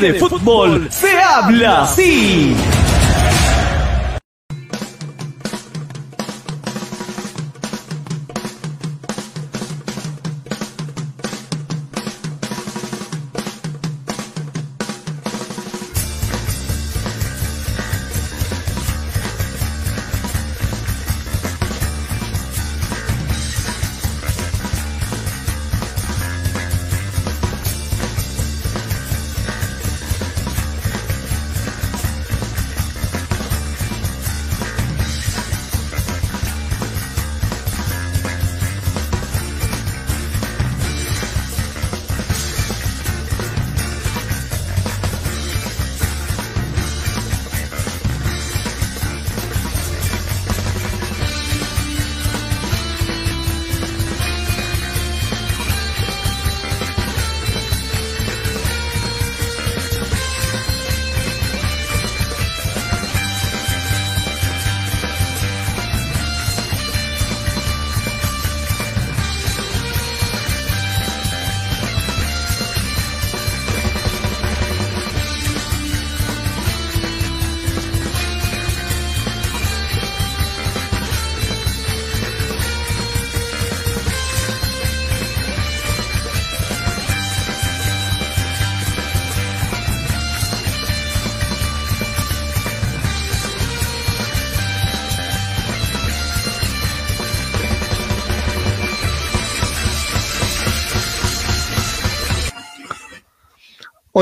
de fútbol se habla así.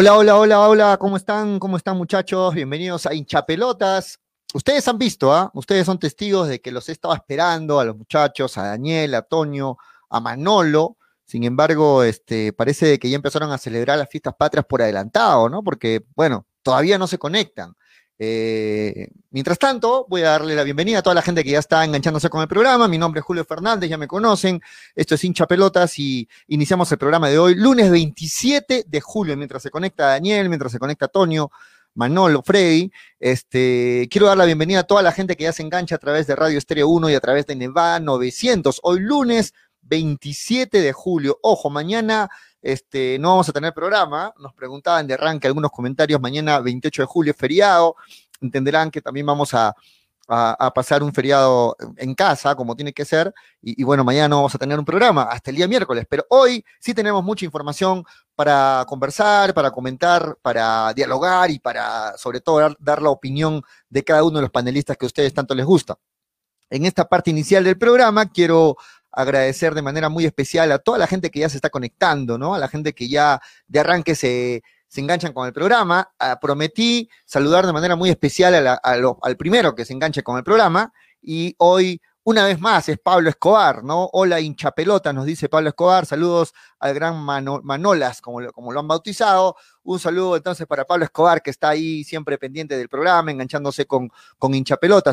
Hola, hola, hola, hola, ¿cómo están? ¿Cómo están muchachos? Bienvenidos a Hinchapelotas. Ustedes han visto, ¿ah? Ustedes son testigos de que los he estado esperando a los muchachos, a Daniel, a Toño, a Manolo. Sin embargo, este, parece que ya empezaron a celebrar las fiestas patrias por adelantado, ¿no? Porque, bueno, todavía no se conectan. Eh, mientras tanto, voy a darle la bienvenida a toda la gente que ya está enganchándose con el programa. Mi nombre es Julio Fernández, ya me conocen. Esto es Hincha Pelotas y iniciamos el programa de hoy, lunes 27 de julio, mientras se conecta Daniel, mientras se conecta Antonio, Manolo, Freddy. Este, quiero dar la bienvenida a toda la gente que ya se engancha a través de Radio Estéreo 1 y a través de Nevada 900. Hoy lunes 27 de julio. Ojo, mañana este, no vamos a tener programa. Nos preguntaban de arranque algunos comentarios. Mañana, 28 de julio, es feriado. Entenderán que también vamos a, pasar un feriado en casa, como tiene que ser. Y, bueno, mañana no vamos a tener un programa hasta el día miércoles. Pero hoy sí tenemos mucha información para conversar, para comentar, para dialogar y para, sobre todo, dar, dar la opinión de cada uno de los panelistas que a ustedes tanto les gusta. En esta parte inicial del programa quiero agradecer de manera muy especial a toda la gente que ya se está conectando, ¿no? A la gente que ya de arranque se, se enganchan con el programa. Ah, prometí saludar de manera muy especial al primero que se enganche con el programa y hoy una vez más es Pablo Escobar, ¿no? Hola hinchapelota, nos dice Pablo Escobar. Saludos al gran Manolas, como lo, han bautizado. Un saludo entonces para Pablo Escobar, que está ahí siempre pendiente del programa, enganchándose con, con.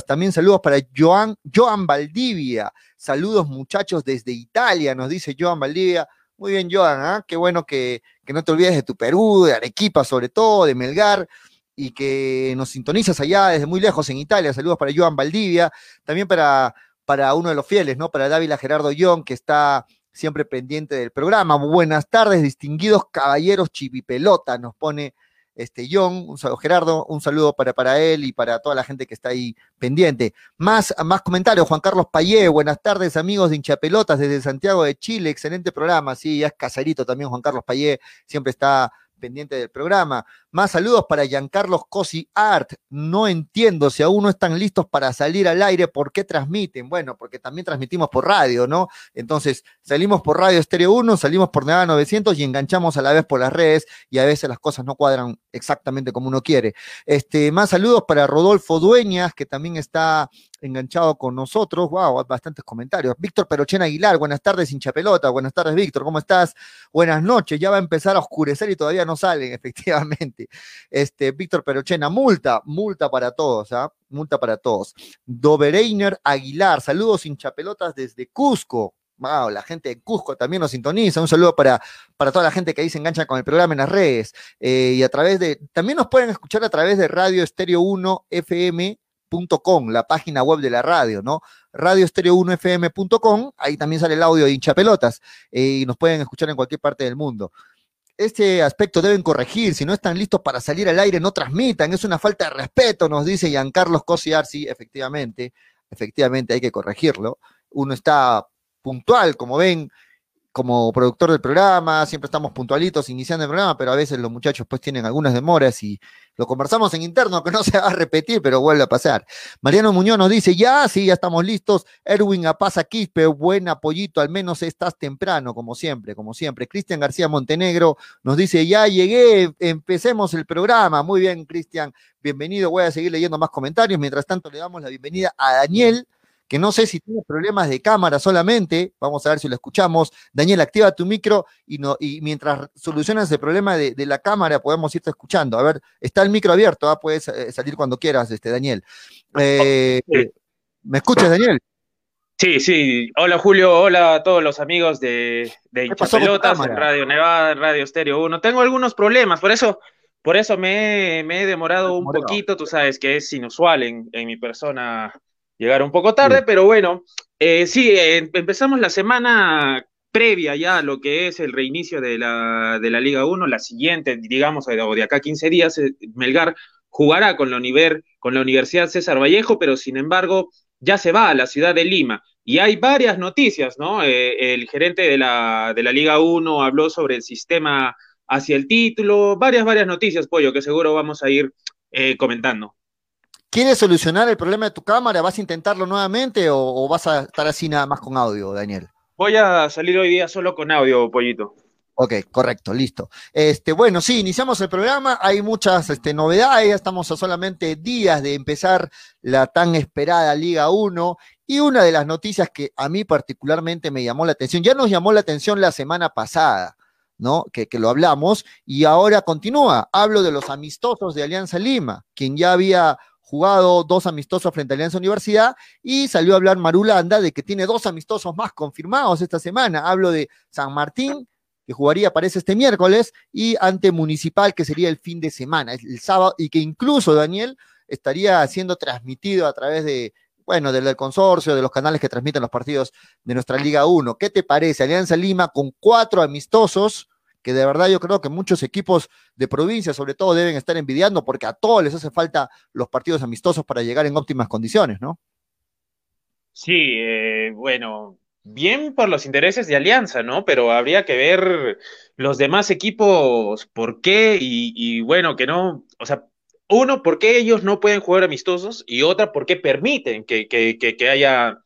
También saludos para Joan, Joan Valdivia. Saludos muchachos desde Italia, nos dice Joan Valdivia. Muy bien, Joan, ¿ah? qué bueno que, que no te olvides de tu Perú, de Arequipa sobre todo, de Melgar. y que nos sintonizas allá desde muy lejos en Italia. Saludos para Joan Valdivia, también para, para uno de los fieles, ¿no? Para Dávila Gerardo Young, que está siempre pendiente del programa. Buenas tardes, distinguidos caballeros chivipelota, nos pone este John, un saludo Gerardo, un saludo para, para él y para toda la gente que está ahí pendiente. Más, más comentarios, Juan Carlos Payé, buenas tardes amigos de hinchapelotas desde Santiago de Chile, excelente programa, sí, ya es casarito también Juan Carlos Payé, siempre está pendiente del programa. Más saludos para Giancarlos Cosi Art. No entiendo si aún no están listos para salir al aire, ¿por qué transmiten? Bueno, porque también transmitimos por radio, ¿no? Entonces, salimos por Radio Estéreo 1, salimos por Nevada 900 y enganchamos a la vez por las redes y a veces las cosas no cuadran exactamente como uno quiere. Este, más saludos para Rodolfo Dueñas, que también está enganchado con nosotros. Wow, bastantes comentarios. Víctor Perochena Aguilar, buenas tardes, hincha pelota. Buenas tardes, Víctor, ¿cómo estás? Buenas noches, ya va a empezar a oscurecer y todavía no salen, efectivamente. Este, Víctor Perochena, multa, multa para todos, ¿ah? Multa para todos. Dobereiner Aguilar, saludos hinchapelotas desde Cusco. Wow, la gente de Cusco también nos sintoniza. Un saludo para, para toda la gente que ahí se engancha con el programa en las redes. Eh, y a través de, también nos pueden escuchar a través de Radio Estéreo 1 FM com, la página web de la radio, ¿no? radioestereo1fm.com, ahí también sale el audio de hinchapelotas eh, y nos pueden escuchar en cualquier parte del mundo. Este aspecto deben corregir, si no están listos para salir al aire, no transmitan, es una falta de respeto, nos dice Giancarlos Cosiar, sí, efectivamente, efectivamente hay que corregirlo. Uno está puntual, como ven, como productor del programa, siempre estamos puntualitos iniciando el programa, pero a veces los muchachos pues tienen algunas demoras y lo conversamos en interno, que no se va a repetir, pero vuelve a pasar. Mariano Muñoz nos dice, ya, sí, ya estamos listos. Erwin Apaza Quispe, buen apoyito, al menos estás temprano, como siempre, como siempre. Cristian García Montenegro nos dice, ya llegué, empecemos el programa. Muy bien, Cristian, bienvenido. Voy a seguir leyendo más comentarios. Mientras tanto, le damos la bienvenida a Daniel que no sé si tiene problemas de cámara solamente, vamos a ver si lo escuchamos. Daniel, activa tu micro y, no, y mientras solucionas el problema de, la cámara podemos irte escuchando. A ver, está el micro abierto, ¿ah? puedes eh, salir cuando quieras, este, Daniel. Eh, ¿Me escuchas, Daniel? Sí, sí. Hola Julio, hola a todos los amigos de, de Pelotas, en Radio Nevada, en Radio Estéreo 1. Tengo algunos problemas, por eso, por eso me, he demorado un poquito, tú sabes que es inusual en, en mi persona llegar un poco tarde, pero bueno, eh, sí, eh, empezamos la semana previa ya a lo que es el reinicio de la, de la Liga 1, la siguiente, digamos, o de acá 15 días, eh, Melgar jugará con la, con la Universidad César Vallejo, pero sin embargo ya se va a la ciudad de Lima. Y hay varias noticias, ¿no? el gerente de la, de la Liga 1 habló sobre el sistema hacia el título, varias, varias noticias, Pollo, que seguro vamos a ir comentando. ¿Quieres solucionar el problema de tu cámara? ¿Vas a intentarlo nuevamente o, vas a estar así nada más con audio, Daniel? Voy a salir hoy día solo con audio, Pollito. Ok, correcto, listo. Este, bueno, sí, iniciamos el programa. Hay muchas este, novedades. Ya estamos a solamente días de empezar la tan esperada Liga 1. Y una de las noticias que a mí particularmente me llamó la atención, ya nos llamó la atención la semana pasada, ¿no? Que, que, lo hablamos, y ahora continúa. Hablo de los amistosos de Alianza Lima, quien ya había jugado dos amistosos frente a Alianza Universidad y salió a hablar Marulanda de que tiene dos amistosos más confirmados esta semana. Hablo de San Martín, que jugaría, parece, este miércoles, y ante Municipal, que sería el fin de semana, el sábado, y que incluso, Daniel, estaría siendo transmitido a través de, bueno, del, consorcio, de los canales que transmiten los partidos de nuestra Liga 1. ¿Qué te parece? Alianza Lima con cuatro amistosos que de verdad yo creo que muchos equipos de provincia, sobre todo, deben estar envidiando porque a todos les hace falta los partidos amistosos para llegar en óptimas condiciones, ¿no? Sí, eh, bueno, bien por los intereses de Alianza, ¿no? Pero habría que ver los demás equipos por qué y, bueno, que no, o sea, uno, por qué ellos no pueden jugar amistosos y otra, por qué permiten que, que, que haya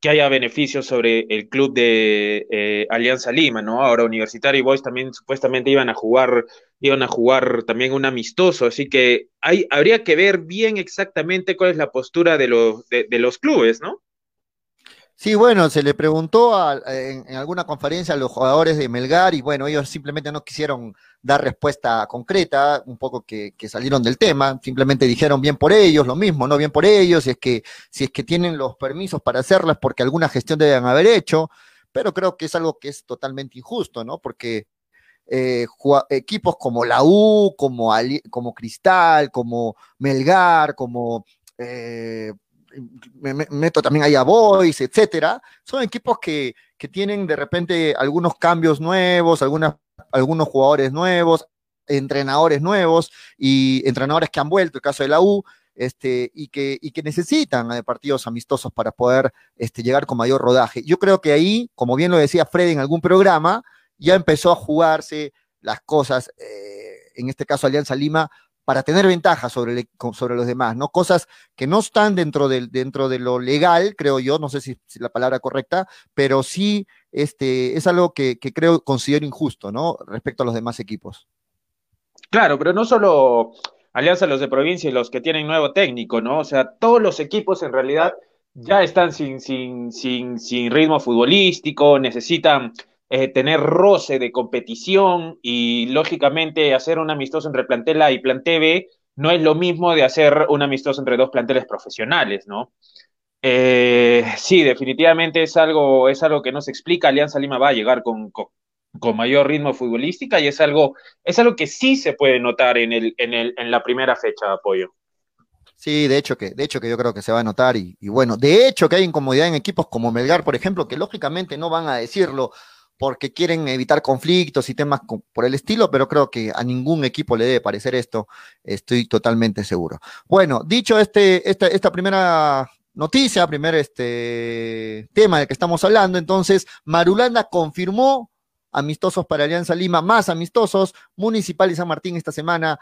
que haya beneficios sobre el club de eh, Alianza Lima, ¿no? Ahora Universitario y Boys también supuestamente iban a jugar, iban a jugar también un amistoso, así que habría que ver bien exactamente cuál es la postura de los, de los clubes, ¿no? Sí, bueno, se le preguntó en, alguna conferencia a los jugadores de Melgar y bueno, ellos simplemente no quisieron dar respuesta concreta, un poco que, salieron del tema, simplemente dijeron bien por ellos, lo mismo, no bien por ellos, si es que, si es que tienen los permisos para hacerlas porque alguna gestión deben haber hecho, pero creo que es algo que es totalmente injusto, ¿no? Porque eh, equipos como la U, como, como Cristal, como Melgar, como eh, me, meto también ahí a Boys, etcétera, son equipos que, tienen de repente algunos cambios nuevos, algunas, algunos jugadores nuevos, entrenadores nuevos y entrenadores que han vuelto, el caso de la U, este, y, que, y que necesitan de partidos amistosos para poder este, llegar con mayor rodaje. Yo creo que ahí, como bien lo decía Fred en algún programa, ya empezó a jugarse las cosas, eh, en este caso Alianza Lima, para tener ventaja sobre, sobre los demás, ¿no? Cosas que no están dentro de, dentro de lo legal, creo yo, no sé si, es la palabra correcta, pero sí este, es algo que, creo, considero injusto, ¿no? Respecto a los demás equipos. Claro, pero no solo Alianza los de provincia y los que tienen nuevo técnico, ¿no? O sea, todos los equipos en realidad ya están sin ritmo futbolístico, necesitan eh, tener roce de competición y lógicamente hacer un amistoso entre plantel A y plantel B no es lo mismo de hacer un amistoso entre dos planteles profesionales, ¿no? Eh, sí, definitivamente es algo, es algo que no se explica. Alianza Lima va a llegar con, con, mayor ritmo futbolística y es algo, es algo que sí se puede notar en, el, en, el, en la primera fecha de apoyo. Sí, de hecho que, de hecho que yo creo que se va a notar y, bueno, de hecho que hay incomodidad en equipos como Melgar, por ejemplo, que lógicamente no van a decirlo porque quieren evitar conflictos y temas por el estilo, pero creo que a ningún equipo le debe parecer esto, estoy totalmente seguro. Bueno, dicho este, esta primera noticia, primer este tema del que estamos hablando, entonces Marulanda confirmó amistosos para Alianza Lima, más amistosos, Municipal y San Martín esta semana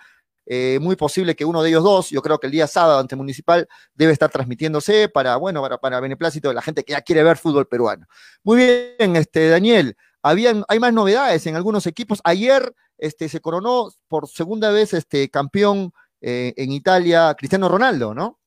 eh, muy posible que uno de ellos dos, yo creo que el día sábado ante Municipal debe estar transmitiéndose para, bueno, para, para beneplácito de la gente que ya quiere ver fútbol peruano. Muy bien, este, Daniel, hay más novedades en algunos equipos. Ayer este, se coronó por segunda vez este, campeón eh, en Italia Cristiano Ronaldo, ¿no?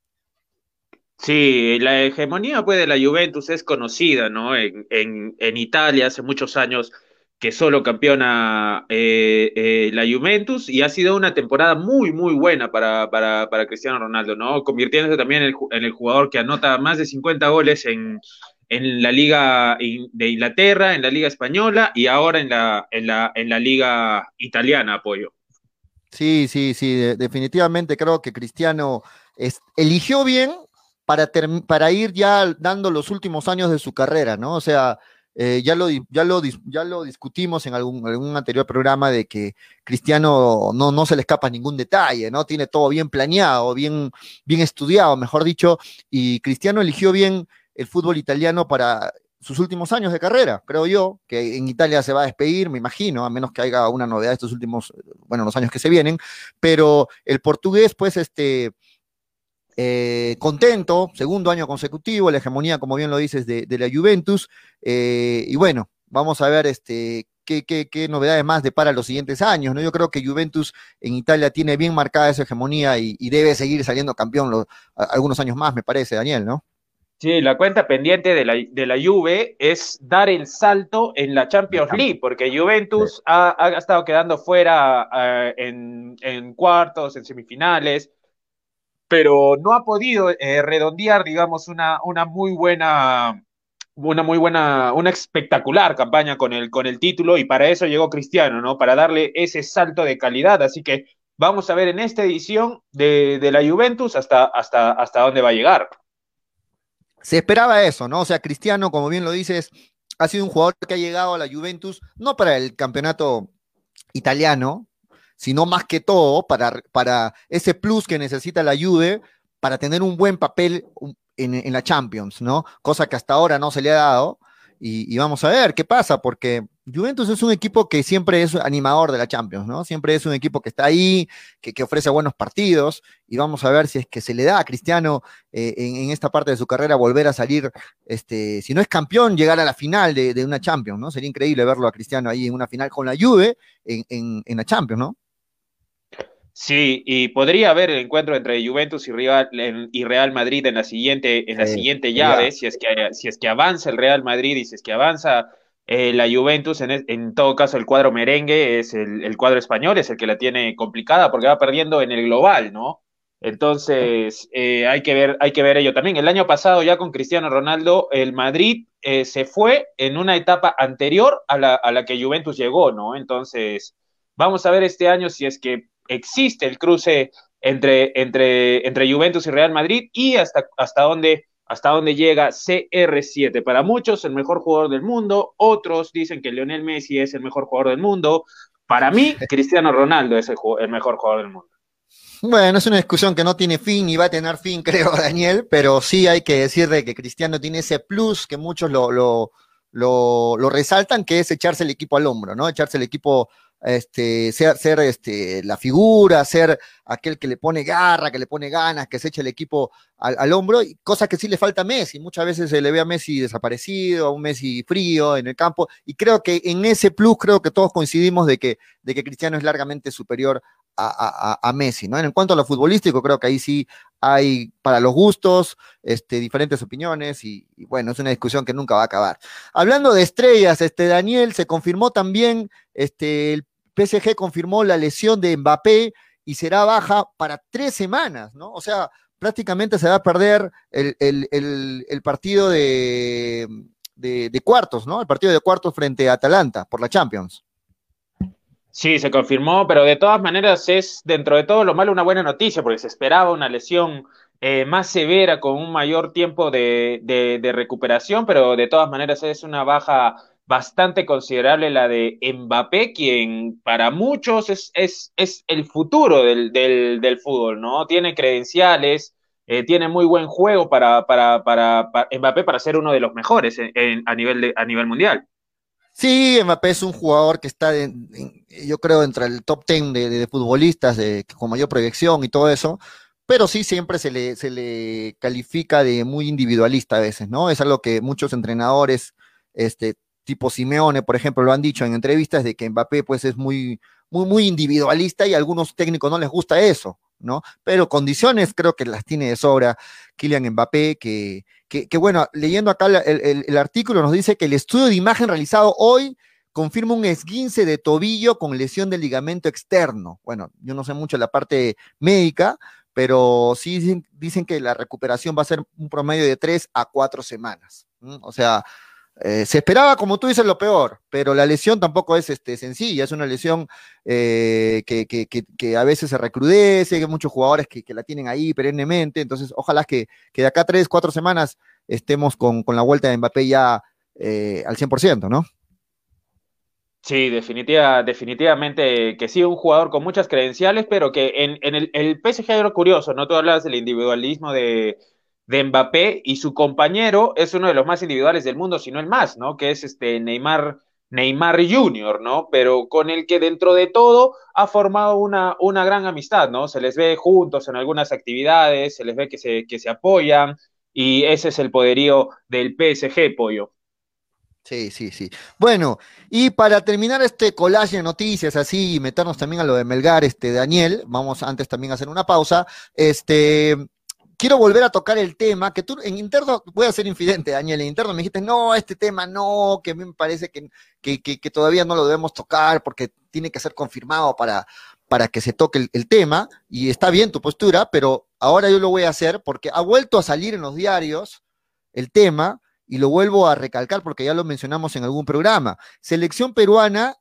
Sí, la hegemonía pues, de la Juventus es conocida, ¿no? En, en, en Italia hace muchos años que solo campeona eh, eh, la Juventus y ha sido una temporada muy, muy buena para, para, para Cristiano Ronaldo, ¿no? Convirtiéndose también en el, en el, jugador que anota más de 50 goles en, en la Liga de Inglaterra, en la Liga Española y ahora en la, en la, en la Liga Italiana, apoyo. Sí, sí, sí, definitivamente creo que Cristiano es, eligió bien para, para ir ya dando los últimos años de su carrera, ¿no? O sea, eh, ya, lo, ya, lo, ya lo discutimos en algún, algún, anterior programa de que Cristiano no, no se le escapa ningún detalle, ¿no? Tiene todo bien planeado, bien, bien estudiado, mejor dicho, y Cristiano eligió bien el fútbol italiano para sus últimos años de carrera, creo yo, que en Italia se va a despedir, me imagino, a menos que haya una novedad estos últimos, bueno, los años que se vienen, pero el portugués, pues, este, eh, contento, segundo año consecutivo, la hegemonía, como bien lo dices, de, la Juventus. Eh, y bueno, vamos a ver este, qué, qué, qué, novedades más depara los siguientes años. ¿no? Yo creo que Juventus en Italia tiene bien marcada esa hegemonía y, debe seguir saliendo campeón los, algunos años más, me parece, Daniel, ¿no? Sí, la cuenta pendiente de la, de la Juve es dar el salto en la Champions League, porque Juventus ha, ha, estado quedando fuera uh, en, en cuartos, en semifinales, pero no ha podido eh, redondear, digamos, una, una muy buena, una muy buena, una espectacular campaña con el, con el título y para eso llegó Cristiano, ¿no? Para darle ese salto de calidad. Así que vamos a ver en esta edición de, de la Juventus hasta, hasta, hasta dónde va a llegar. Se esperaba eso, ¿no? O sea, Cristiano, como bien lo dices, ha sido un jugador que ha llegado a la Juventus, no para el campeonato italiano, sino más que todo para, para ese plus que necesita la Juve para tener un buen papel en, en, la Champions, ¿no? Cosa que hasta ahora no se le ha dado. Y, y, vamos a ver qué pasa, porque Juventus es un equipo que siempre es animador de la Champions, ¿no? Siempre es un equipo que está ahí, que, que ofrece buenos partidos, y vamos a ver si es que se le da a Cristiano eh, en, en, esta parte de su carrera volver a salir, este, si no es campeón, llegar a la final de, de, una Champions, ¿no? Sería increíble verlo a Cristiano ahí en una final con la Juve en, en, en la Champions, ¿no? Sí, y podría haber el encuentro entre Juventus y Real, y Real Madrid en la siguiente, en la siguiente llave, si es, que, si es que avanza el Real Madrid y si es que avanza eh, la Juventus, en, en, todo caso el cuadro merengue es el, el, cuadro español, es el que la tiene complicada porque va perdiendo en el global, ¿no? Entonces, eh, hay, que ver, hay que ver ello también. El año pasado, ya con Cristiano Ronaldo, el Madrid eh, se fue en una etapa anterior a la, a la, que Juventus llegó, ¿no? Entonces, vamos a ver este año si es que existe el cruce entre, entre, entre Juventus y Real Madrid y hasta, hasta dónde hasta dónde llega CR7. Para muchos, el mejor jugador del mundo. Otros dicen que Lionel Messi es el mejor jugador del mundo. Para mí, Cristiano Ronaldo es el, el mejor jugador del mundo. Bueno, es una discusión que no tiene fin y va a tener fin, creo, Daniel, pero sí hay que decir de que Cristiano tiene ese plus que muchos lo, lo, lo, resaltan, que es echarse el equipo al hombro, ¿no? Echarse el equipo este, ser, ser este, la figura, ser aquel que le pone garra, que le pone ganas, que se echa el equipo al, hombro, cosa que sí le falta a Messi. Muchas veces se le ve a Messi desaparecido, a un Messi frío en el campo, y creo que en ese plus, creo que todos coincidimos de que, de que Cristiano es largamente superior a, a, Messi, ¿no? En cuanto a lo futbolístico, creo que ahí sí hay para los gustos, este, diferentes opiniones y, y, bueno, es una discusión que nunca va a acabar. Hablando de estrellas, este, Daniel, se confirmó también, este, el PSG confirmó la lesión de Mbappé y será baja para tres semanas, ¿no? O sea, prácticamente se va a perder el, partido de, de, cuartos, ¿no? El partido de cuartos frente a Atalanta por la Champions. Sí, se confirmó, pero de todas maneras es dentro de todo lo malo una buena noticia, porque se esperaba una lesión eh, más severa con un mayor tiempo de, de, recuperación, pero de todas maneras es una baja bastante considerable la de Mbappé, quien para muchos es, es, es el futuro del, del, del, fútbol, ¿no? Tiene credenciales, eh, tiene muy buen juego para, para, para, Mbappé para ser uno de los mejores a, nivel a nivel mundial. Sí, Mbappé es un jugador que está, yo creo, entre el top 10 de, de, futbolistas de, con mayor proyección y todo eso, pero sí siempre se le, se le califica de muy individualista a veces, ¿no? Es algo que muchos entrenadores este, tipo Simeone, por ejemplo, lo han dicho en entrevistas de que Mbappé pues es muy, muy, muy individualista y a algunos técnicos no les gusta eso, ¿no? Pero condiciones creo que las tiene de sobra Kylian Mbappé, que, que, bueno, leyendo acá el, el, artículo nos dice que el estudio de imagen realizado hoy confirma un esguince de tobillo con lesión del ligamento externo. Bueno, yo no sé mucho la parte médica, pero sí dicen, dicen que la recuperación va a ser un promedio de tres a cuatro semanas. O sea, eh, se esperaba, como tú dices, lo peor, pero la lesión tampoco es este, sencilla, es una lesión eh, que, a veces se recrudece, hay muchos jugadores que, la tienen ahí perennemente, entonces ojalá que, de acá tres, cuatro semanas estemos con, la vuelta de Mbappé ya eh, al 100%, ¿no? Sí, definitiva, definitivamente que sí, un jugador con muchas credenciales, pero que en, el, el PSG era curioso, ¿no? Tú hablas del individualismo de, de Mbappé y su compañero es uno de los más individuales del mundo, si no el más, ¿no? Que es este Neymar, Neymar Jr., ¿no? Pero con el que dentro de todo ha formado una, una gran amistad, ¿no? Se les ve juntos en algunas actividades, se les ve que se, que se apoyan y ese es el poderío del PSG, Pollo. Sí, sí, sí. Bueno, y para terminar este collage de noticias así y meternos también a lo de Melgar, este Daniel, vamos antes también a hacer una pausa. Este, quiero volver a tocar el tema, que tú en interno, voy a ser infidente, Daniel, en interno me dijiste, no, este tema no, que a mí me parece que, que, todavía no lo debemos tocar porque tiene que ser confirmado para, para que se toque el, tema, y está bien tu postura, pero ahora yo lo voy a hacer porque ha vuelto a salir en los diarios el tema, y lo vuelvo a recalcar porque ya lo mencionamos en algún programa. Selección peruana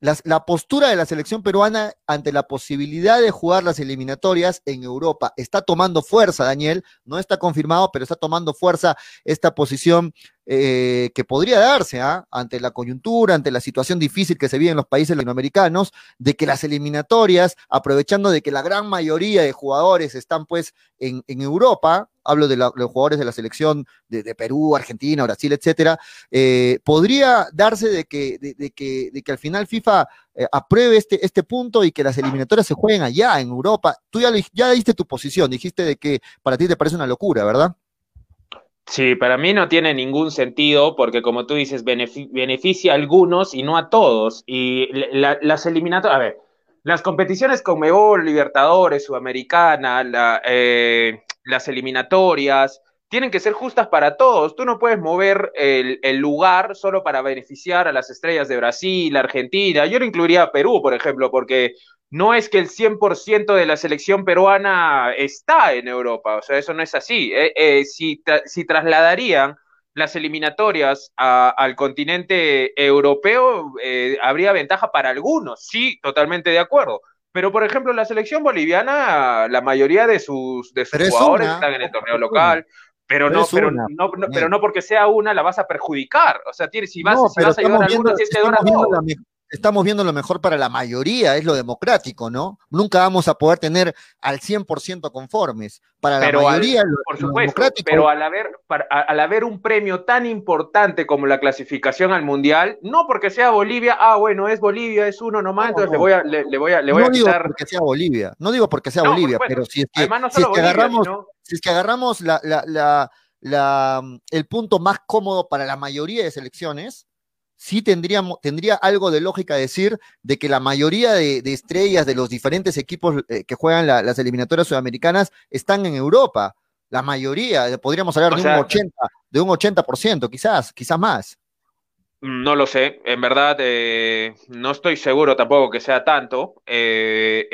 la, postura de la selección peruana ante la posibilidad de jugar las eliminatorias en Europa está tomando fuerza, Daniel. No está confirmado, pero está tomando fuerza esta posición eh, que podría darse ¿ah? ante la coyuntura, ante la situación difícil que se vive en los países latinoamericanos, de que las eliminatorias, aprovechando de que la gran mayoría de jugadores están pues en, Europa, hablo de, los jugadores de la selección de, Perú, Argentina, Brasil, etcétera, eh, podría darse de que, de, que, de que al final FIFA eh, apruebe este, este punto y que las eliminatorias se jueguen allá en Europa. Tú ya, ya diste tu posición, dijiste de que para ti te parece una locura, ¿verdad? Sí, para mí no tiene ningún sentido porque como tú dices, beneficia a algunos y no a todos. Y las eliminatorias, a ver, las competiciones con Mebol, Libertadores, Sudamericana, eh, las eliminatorias, tienen que ser justas para todos. Tú no puedes mover el, lugar solo para beneficiar a las estrellas de Brasil, Argentina. Yo no incluiría a Perú, por ejemplo, porque no es que el 100% de la selección peruana está en Europa. O sea, eso no es así. Eh, eh, si, si trasladarían las eliminatorias al continente europeo, eh, habría ventaja para algunos. Sí, totalmente de acuerdo. Pero, por ejemplo, la selección boliviana, la mayoría de sus, de sus jugadores están en el torneo local. Pero, no, pero, no, pero no porque sea una la vas a perjudicar. O sea, si vas, si vas a ayudar a algunos, si es que estamos viendo lo mejor para la mayoría, es lo democrático, ¿no? Nunca vamos a poder tener al 100% conformes. Para la mayoría, por supuesto, pero al haber, al haber un premio tan importante como la clasificación al Mundial, no porque sea Bolivia, ah, bueno, es Bolivia, es uno nomás, entonces le voy a, le, voy a, le voy no digo porque sea Bolivia, no digo porque sea Bolivia, pero si es que, si es que agarramos, si es que agarramos la, la, la, la, el punto más cómodo para la mayoría de selecciones, sí tendríamos, tendría algo de lógica decir de que la mayoría de, estrellas de los diferentes equipos eh, que juegan las eliminatorias sudamericanas están en Europa. La mayoría, podríamos hablar de, un 80, de un 80%, quizás, quizás más. No lo sé, en verdad eh, no estoy seguro tampoco que sea tanto. Eh,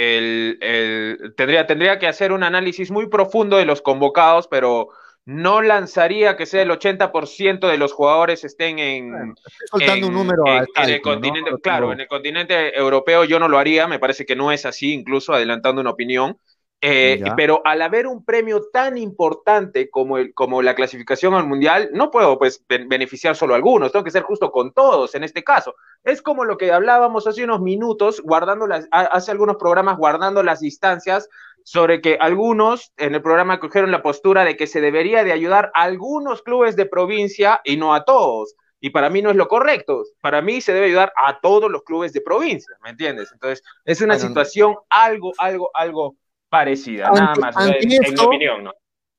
tendría, tendría que hacer un análisis muy profundo de los convocados, pero no lanzaría que sea el 80% de los jugadores estén en, soltando un número en, el continente, claro, en el continente europeo yo no lo haría, me parece que no es así, incluso adelantando una opinión. Eh, pero al haber un premio tan importante como, el, como la clasificación al mundial, no puedo pues beneficiar solo a algunos, tengo que ser justo con todos en este caso. Es como lo que hablábamos hace unos minutos, guardando las, hace algunos programas guardando las distancias sobre que algunos en el programa cogieron la postura de que se debería de ayudar a algunos clubes de provincia y no a todos. Y para mí no es lo correcto. Para mí se debe ayudar a todos los clubes de provincia, ¿me entiendes? Entonces, es una situación algo, algo, algo parecida, nada más, en, mi opinión, ¿no?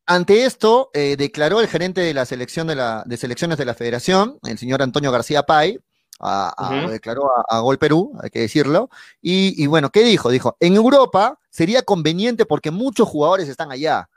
Ante esto, eh, declaró el gerente de la selección de, la, de selecciones de la federación, el señor Antonio García Pay, a, declaró a, Gol Perú, hay que decirlo. Y, bueno, ¿qué dijo? Dijo, en Europa sería conveniente porque muchos jugadores están allá,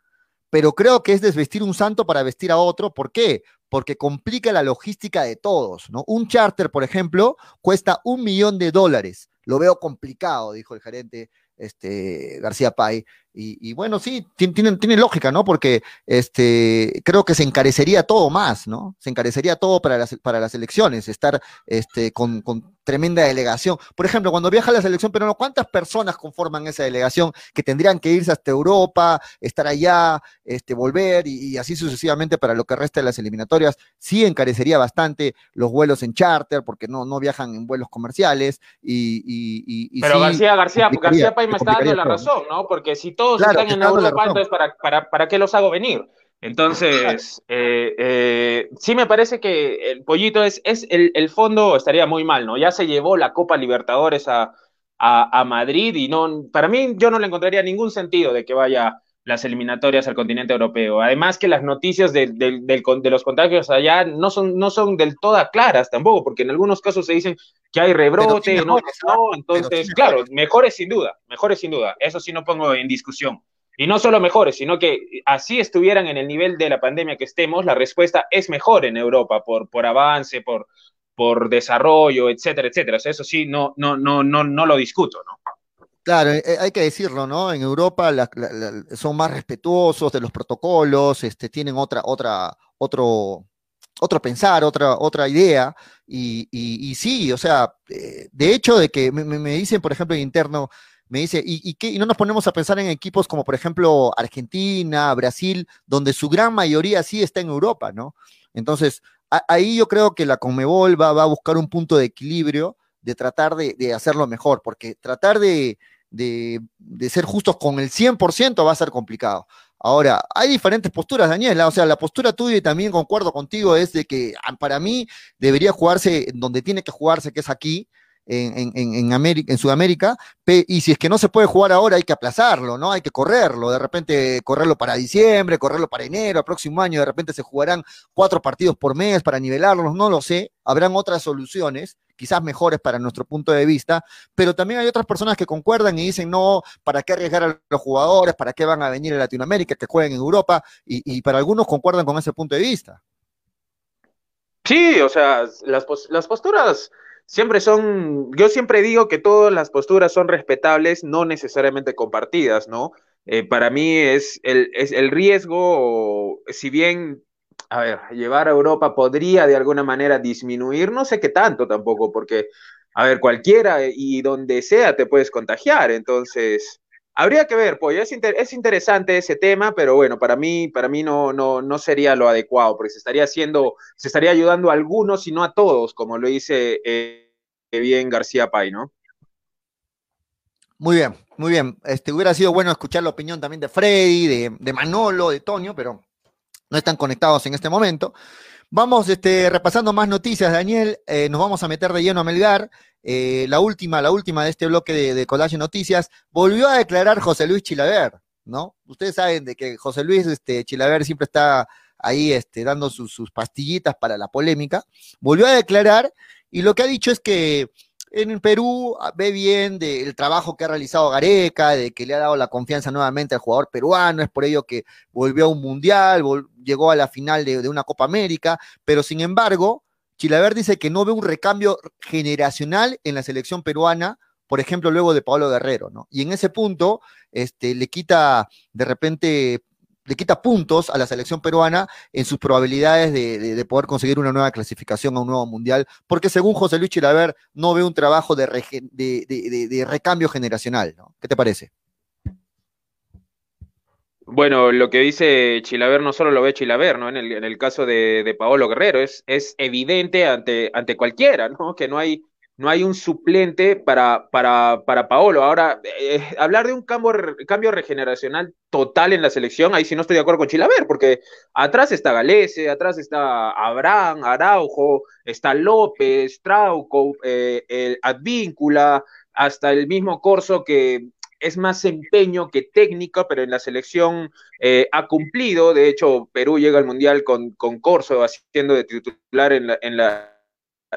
pero creo que es desvestir un santo para vestir a otro. ¿Por qué? Porque complica la logística de todos, ¿no? Un charter, por ejemplo, cuesta un millón de dólares. Lo veo complicado, dijo el gerente este, García Pay. Y, bueno, sí, tiene, tiene, lógica, ¿no? Porque este, creo que se encarecería todo más, ¿no? Se encarecería todo para las, para las elecciones, estar este, con, con tremenda delegación. Por ejemplo, cuando viaja la selección peruana, ¿cuántas personas conforman esa delegación que tendrían que irse hasta Europa, estar allá, este, volver y, así sucesivamente para lo que resta de las eliminatorias? Sí encarecería bastante los vuelos en charter porque no, no viajan en vuelos comerciales y, y, Pero García, García, García Paima está dando la razón, ¿no? Porque si todos están en Europa, entonces ¿para, para, ¿para qué los hago venir? Entonces, eh, eh, sí me parece que el pollito es, es el, fondo estaría muy mal, ¿no? Ya se llevó la Copa Libertadores a, a, Madrid y no, para mí yo no le encontraría ningún sentido de que vaya las eliminatorias al continente europeo. Además que las noticias de, de, los contagios allá no son, no son del todo claras tampoco, porque en algunos casos se dicen que hay rebrote, no, no, entonces, claro, mejores sin duda, mejores sin duda, eso sí no pongo en discusión. Y no solo mejores, sino que así estuvieran en el nivel de la pandemia que estemos, la respuesta es mejor en Europa por, por avance, por, por desarrollo, etcétera, etcétera. O sea, eso sí, no, no, no, no, no lo discuto, ¿no? Claro, eh, hay que decirlo, ¿no? En Europa son más respetuosos de los protocolos, este, tienen otra, otra, otro, otro pensar, otra, otra idea, y, y, sí, o sea, eh, de hecho de que me, me, dicen, por ejemplo, en interno, me dice, ¿y, qué? y no nos ponemos a pensar en equipos como por ejemplo Argentina, Brasil, donde su gran mayoría sí está en Europa, ¿no? Entonces, ahí yo creo que la Conmebol va, a buscar un punto de equilibrio de tratar de, hacerlo mejor, porque tratar de, de, ser justos con el 100% va a ser complicado. Ahora, hay diferentes posturas, Daniela. O sea, la postura tuya y también concuerdo contigo es de que ah, para mí debería jugarse donde tiene que jugarse, que es aquí, en, en, América, en Sudamérica, y si es que no se puede jugar ahora, hay que aplazarlo, ¿no? Hay que correrlo, de repente correrlo para diciembre, correrlo para enero, el próximo año, de repente se jugarán cuatro partidos por mes para nivelarlos, no lo sé, habrán otras soluciones quizás mejores para nuestro punto de vista, pero también hay otras personas que concuerdan y dicen, no, ¿para qué arriesgar a los jugadores? ¿Para qué van a venir a Latinoamérica? Que jueguen en Europa. Y, para algunos concuerdan con ese punto de vista. Sí, o sea, las, las posturas siempre son, yo siempre digo que todas las posturas son respetables, no necesariamente compartidas, ¿no? Eh, para mí es el, es el riesgo, si bien, a ver, llevar a Europa podría de alguna manera disminuir, no sé qué tanto tampoco, porque, a ver, cualquiera y donde sea te puedes contagiar, entonces... Habría que ver, pues es, es interesante ese tema, pero bueno, para mí, para mí no, no, no sería lo adecuado, porque se estaría haciendo, se estaría ayudando a algunos y no a todos, como lo dice eh, bien García Pay, ¿no? Muy bien, muy bien. Este, hubiera sido bueno escuchar la opinión también de Freddy, de, Manolo, de Tonio, pero no están conectados en este momento. Vamos este, repasando más noticias, Daniel. Eh, nos vamos a meter de lleno a Melgar. Eh, la última, la última de este bloque de, de Collage Noticias. Volvió a declarar José Luis Chilaver, ¿no? Ustedes saben de que José Luis este, Chilaver siempre está ahí este, dando sus, sus pastillitas para la polémica. Volvió a declarar y lo que ha dicho es que en Perú ah, ve bien del trabajo que ha realizado Gareca, de que le ha dado la confianza nuevamente al jugador peruano, es por ello que volvió a un mundial, llegó a la final de, una Copa América, pero sin embargo, Chilaver dice que no ve un recambio generacional en la selección peruana, por ejemplo, luego de Pablo Guerrero, ¿no? Y en ese punto, este, le quita de repente le quita puntos a la selección peruana en sus probabilidades de, poder conseguir una nueva clasificación a un nuevo mundial, porque según José Luis Chilaver no ve un trabajo de, recambio generacional. ¿no? ¿Qué te parece? Bueno, lo que dice Chilaver no solo lo ve Chilaver, ¿no? En el, caso de, Paolo Guerrero, es, evidente ante, ante cualquiera, ¿no? Que no hay, no hay un suplente para, para, para Paolo. Ahora, eh, hablar de un cambio, cambio regeneracional total en la selección, ahí sí no estoy de acuerdo con Chilaver, porque atrás está Galese, atrás está Abraham, Araujo, está López, Trauco, eh, el Advíncula, hasta el mismo Corso que es más empeño que técnica, pero en la selección eh, ha cumplido. De hecho, Perú llega al Mundial con, con Corso haciendo de titular en la, en la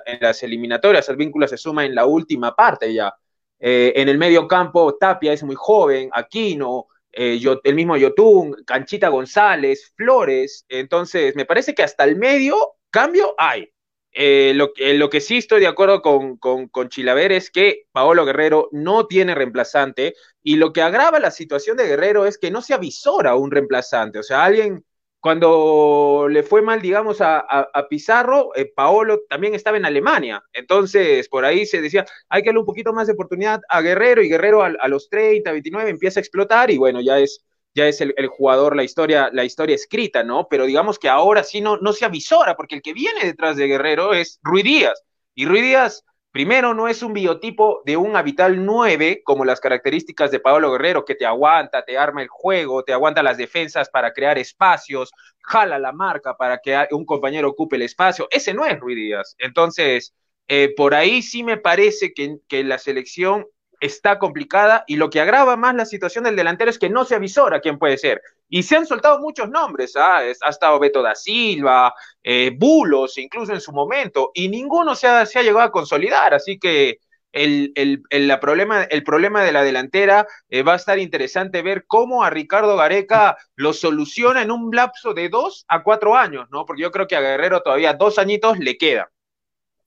en las eliminatorias, el vínculo se suma en la última parte ya. Eh, en el medio campo, Tapia es muy joven, Aquino, eh, el mismo Yotun, Canchita González, Flores. Entonces, me parece que hasta el medio cambio hay. Eh, lo, lo, que sí estoy de acuerdo con, con, con, Chilaver es que Paolo Guerrero no tiene reemplazante y lo que agrava la situación de Guerrero es que no se avisora un reemplazante, o sea, alguien cuando le fue mal, digamos, a, Pizarro, eh, Paolo también estaba en Alemania. Entonces, por ahí se decía, hay que darle un poquito más de oportunidad a Guerrero y Guerrero a, los 30, 29 empieza a explotar y bueno, ya es, ya es el, jugador, la historia, la historia escrita, ¿no? Pero digamos que ahora sí no, no se avisora, porque el que viene detrás de Guerrero es Rui Díaz. Y Rui Díaz Primero, no es un biotipo de un habitual 9, como las características de Pablo Guerrero, que te aguanta, te arma el juego, te aguanta las defensas para crear espacios, jala la marca para que un compañero ocupe el espacio. Ese no es Ruiz Díaz. Entonces, eh, por ahí sí me parece que, que la selección está complicada y lo que agrava más la situación del delantero es que no se avisora quién puede ser. Y se han soltado muchos nombres, ¿ah? ha estado Beto da Silva, eh, Bulos, incluso en su momento, y ninguno se ha, llegado a consolidar, así que el, el, el, problema, el problema de la delantera eh, va a estar interesante ver cómo a Ricardo Gareca lo soluciona en un lapso de dos a cuatro años, ¿no? Porque yo creo que a Guerrero todavía dos añitos le queda.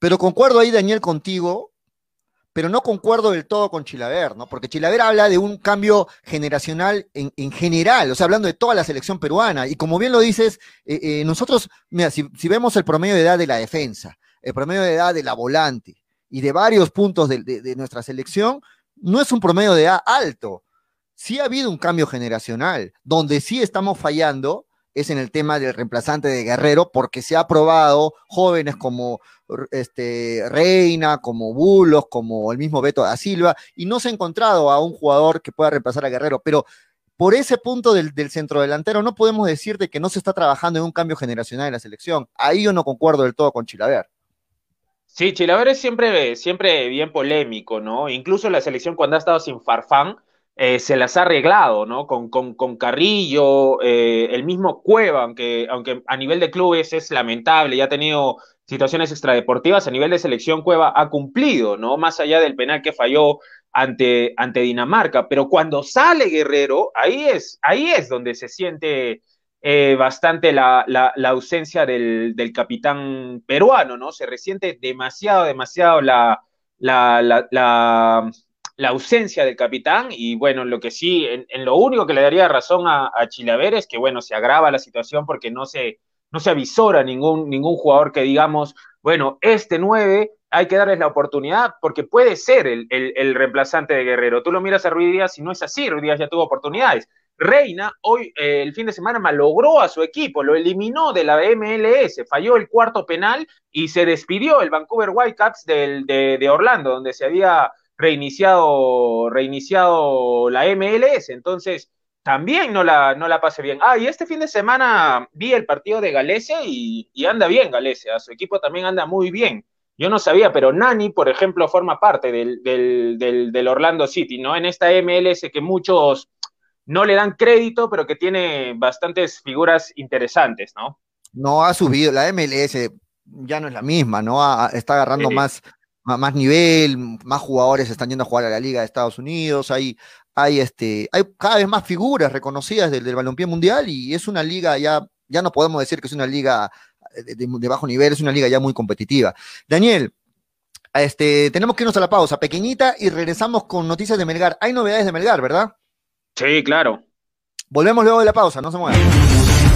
Pero concuerdo ahí, Daniel, contigo, pero no concuerdo del todo con Chilaver, ¿no? Porque Chilaver habla de un cambio generacional en, general, o sea, hablando de toda la selección peruana. Y como bien lo dices, eh, eh, nosotros, mira, si, vemos el promedio de edad de la defensa, el promedio de edad de la volante y de varios puntos de, nuestra selección, no es un promedio de edad alto. Sí ha habido un cambio generacional, donde sí estamos fallando es en el tema del reemplazante de Guerrero, porque se ha probado jóvenes como este, Reina, como Bulos, como el mismo Beto da Silva, y no se ha encontrado a un jugador que pueda reemplazar a Guerrero, pero por ese punto del, centro delantero no podemos decirte que no se está trabajando en un cambio generacional en la selección. Ahí yo no concuerdo del todo con Chilaver. Sí, Chilaver es siempre, siempre bien polémico, ¿no? Incluso la selección cuando ha estado sin Farfán, eh, se las ha arreglado, ¿no? Con, con, Carrillo, eh, el mismo Cueva, aunque, aunque a nivel de clubes es lamentable, ya ha tenido situaciones extradeportivas, a nivel de selección Cueva ha cumplido, ¿no? Más allá del penal que falló ante, ante Dinamarca, pero cuando sale Guerrero, ahí es, ahí es donde se siente eh, bastante la, ausencia del, capitán peruano, ¿no? Se resiente demasiado, demasiado la, la, la ausencia del capitán y bueno, lo que sí, en, lo único que le daría razón a, a Chilaver es que bueno, se agrava la situación porque no se, no se avisora ningún, ningún jugador que digamos, bueno, este 9 hay que darles la oportunidad porque puede ser el, el, reemplazante de Guerrero. Tú lo miras a Ruiz Díaz y no es así, Ruiz Díaz ya tuvo oportunidades. Reina hoy, eh, el fin de semana, malogró a su equipo, lo eliminó de la MLS, falló el cuarto penal y se despidió el Vancouver Whitecaps del, de, de Orlando, donde se había reiniciado, reiniciado la MLS, entonces también no la, no la pase bien. Ah, y este fin de semana vi el partido de Galese y, anda bien Galese, su equipo también anda muy bien. Yo no sabía, pero Nani, por ejemplo, forma parte del, del, del, Orlando City, ¿no? En esta MLS que muchos no le dan crédito, pero que tiene bastantes figuras interesantes, ¿no? No ha subido, la MLS ya no es la misma, ¿no? está agarrando más, más nivel, más jugadores están yendo a jugar a la Liga de Estados Unidos, hay, hay, este, hay cada vez más figuras reconocidas del, del balompié mundial y es una liga ya, ya no podemos decir que es una liga de, de, bajo nivel, es una liga ya muy competitiva. Daniel, este, tenemos que irnos a la pausa pequeñita y regresamos con noticias de Melgar. Hay novedades de Melgar, ¿verdad? Sí, claro. Volvemos luego de la pausa, no se muevan.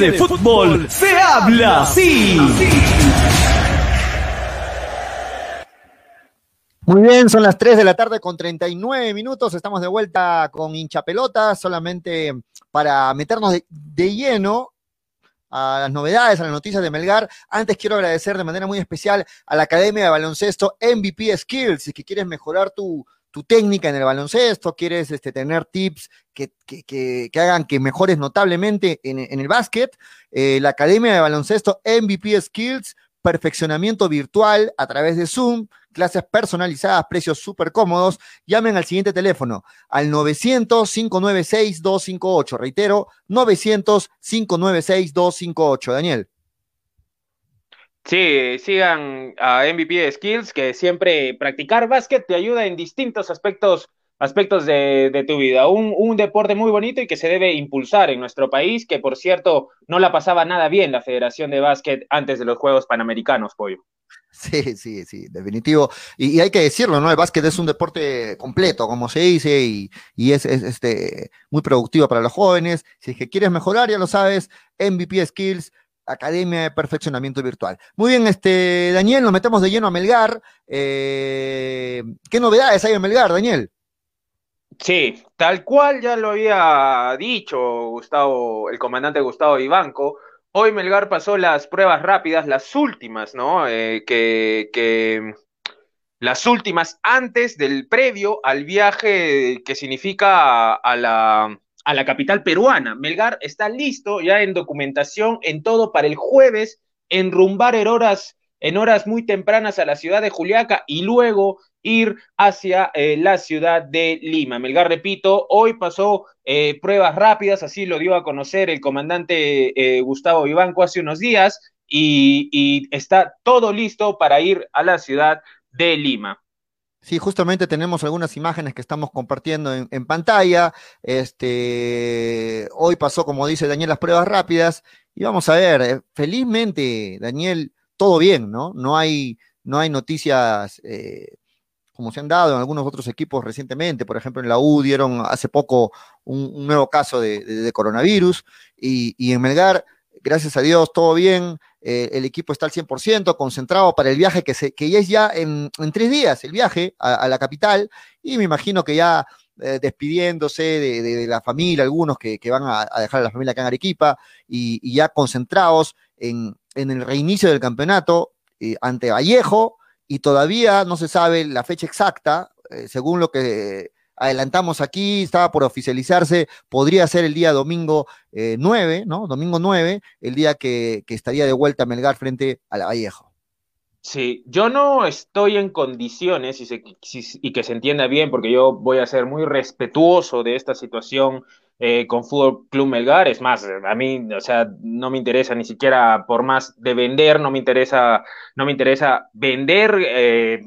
de fútbol se habla así. Muy bien, son las 3 de la tarde con 39 minutos. Estamos de vuelta con hincha pelota, solamente para meternos de, lleno a las novedades, a las noticias de Melgar. Antes quiero agradecer de manera muy especial a la Academia de Baloncesto MVP Skills. Si que quieres mejorar tu, tu técnica en el baloncesto, quieres este, tener tips que, hagan que mejores notablemente en, el básquet, eh, la Academia de Baloncesto MVP Skills, perfeccionamiento virtual a través de Zoom, clases personalizadas, precios súper cómodos. Llamen al siguiente teléfono, al 900-596-258. Reitero, 900-596-258. Daniel. Sí, sigan a MVP Skills, que siempre practicar básquet te ayuda en distintos aspectos, aspectos de, tu vida. Un, deporte muy bonito y que se debe impulsar en nuestro país, que por cierto no la pasaba nada bien la Federación de Básquet antes de los Juegos Panamericanos, Pollo. Sí, sí, sí, definitivo. Y, hay que decirlo, ¿no? El básquet es un deporte completo, como se dice, y, y es, es este, muy productivo para los jóvenes. Si es que quieres mejorar, ya lo sabes, MVP Skills Academia de Perfeccionamiento Virtual. Muy bien, este, Daniel, nos metemos de lleno a Melgar. Eh, ¿Qué novedades hay en Melgar, Daniel? Sí, tal cual ya lo había dicho Gustavo, el comandante Gustavo Ibanco. Hoy Melgar pasó las pruebas rápidas, las últimas, ¿no? Eh, que, las últimas antes del previo al viaje que significa a la a la capital peruana. Melgar está listo ya en documentación, en todo para el jueves, enrumbar en horas, en horas muy tempranas a la ciudad de Juliaca y luego ir hacia eh, la ciudad de Lima. Melgar, repito, hoy pasó eh, pruebas rápidas, así lo dio a conocer el comandante eh, Gustavo Vivanco hace unos días, y, y está todo listo para ir a la ciudad de Lima. Sí, justamente tenemos algunas imágenes que estamos compartiendo en, pantalla. Este, hoy pasó, como dice Daniel, las pruebas rápidas. Y vamos a ver, eh, felizmente, Daniel, todo bien, ¿no? No hay, no hay noticias eh, como se han dado en algunos otros equipos recientemente. Por ejemplo, en la U dieron hace poco un, nuevo caso de, coronavirus. Y, y en Melgar, gracias a Dios, todo bien. Eh, el equipo está al 100%, concentrado para el viaje que, se, que ya es ya en, tres días, el viaje a, la capital, y me imagino que ya eh, despidiéndose de, la familia, algunos que, van a, dejar a la familia acá en Arequipa, y, ya concentrados en, el reinicio del campeonato eh, ante Vallejo, y todavía no se sabe la fecha exacta, según lo que adelantamos aquí, estaba por oficializarse, podría ser el día domingo 9, eh, ¿no? Domingo 9, el día que, estaría de vuelta Melgar frente a la Vallejo. Sí, yo no estoy en condiciones, y, y, que se entienda bien, porque yo voy a ser muy respetuoso de esta situación eh, con Fútbol Club Melgar. Es más, a mí, o sea, no me interesa ni siquiera por más de vender, no me interesa, no me interesa vender, eh,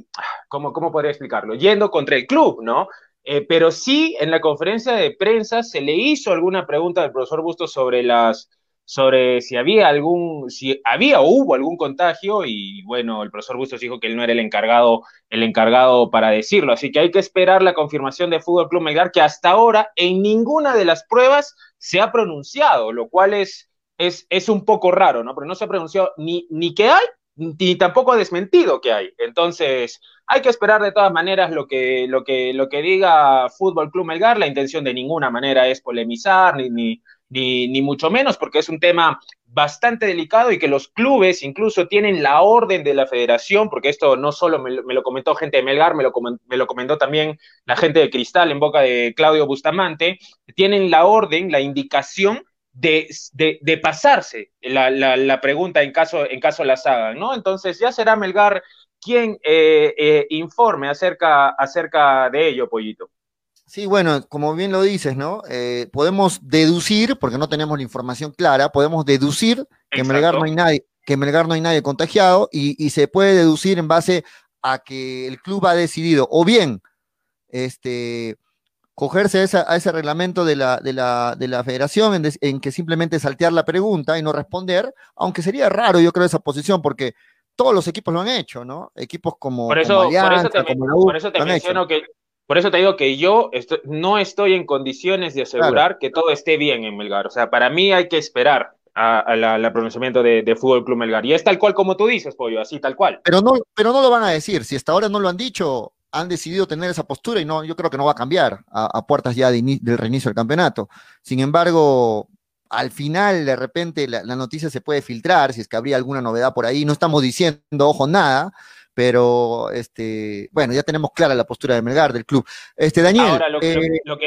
¿cómo, ¿cómo podría explicarlo? Yendo contra el club, ¿no? Eh, pero sí, en la conferencia de prensa se le hizo alguna pregunta al profesor Bustos sobre las sobre si había algún, si había o hubo algún contagio, y bueno, el profesor Bustos dijo que él no era el encargado, el encargado para decirlo. Así que hay que esperar la confirmación de Fútbol Club Melgar, que hasta ahora en ninguna de las pruebas se ha pronunciado, lo cual es, es, es un poco raro, ¿no? Pero no se ha pronunciado ni, ni que hay, ni tampoco ha desmentido que hay. Entonces, hay que esperar de todas maneras lo que, lo que, lo que diga Fútbol Club Melgar. La intención de ninguna manera es polemizar, ni, ni, ni, mucho menos, porque es un tema bastante delicado y que los clubes incluso tienen la orden de la federación, porque esto no solo me, lo comentó gente de Melgar, me lo, me lo comentó también la gente de Cristal en boca de Claudio Bustamante, tienen la orden, la indicación de, de, pasarse la, la, la, pregunta en caso, en caso las hagan, ¿no? Entonces ya será Melgar quien eh, eh, informe acerca, acerca de ello, Pollito. Sí, bueno, como bien lo dices, ¿no? Eh, podemos deducir, porque no tenemos la información clara, podemos deducir que en Melgar no hay nadie, que Melgar no hay nadie contagiado y, y, se puede deducir en base a que el club ha decidido o bien este, cogerse a, ese reglamento de la, de la, de la federación en, en, que simplemente saltear la pregunta y no responder, aunque sería raro yo creo esa posición porque todos los equipos lo han hecho, ¿no? Equipos como, por eso, por eso te, por eso te menciono que por eso te digo que yo no estoy en condiciones de asegurar que todo esté bien en Melgar. O sea, para mí hay que esperar al pronunciamiento de, de, Fútbol Club Melgar. Y es tal cual como tú dices, Pollo, así tal cual. Pero no, pero no lo van a decir. Si hasta ahora no lo han dicho, han decidido tener esa postura y no, yo creo que no va a cambiar a, puertas ya del reinicio del campeonato. Sin embargo, al final de repente la, noticia se puede filtrar, si es que habría alguna novedad por ahí, no estamos diciendo, ojo, nada, pero este, bueno, ya tenemos clara la postura de Melgar, del club. Este, Daniel. Ahora, lo, que, eh,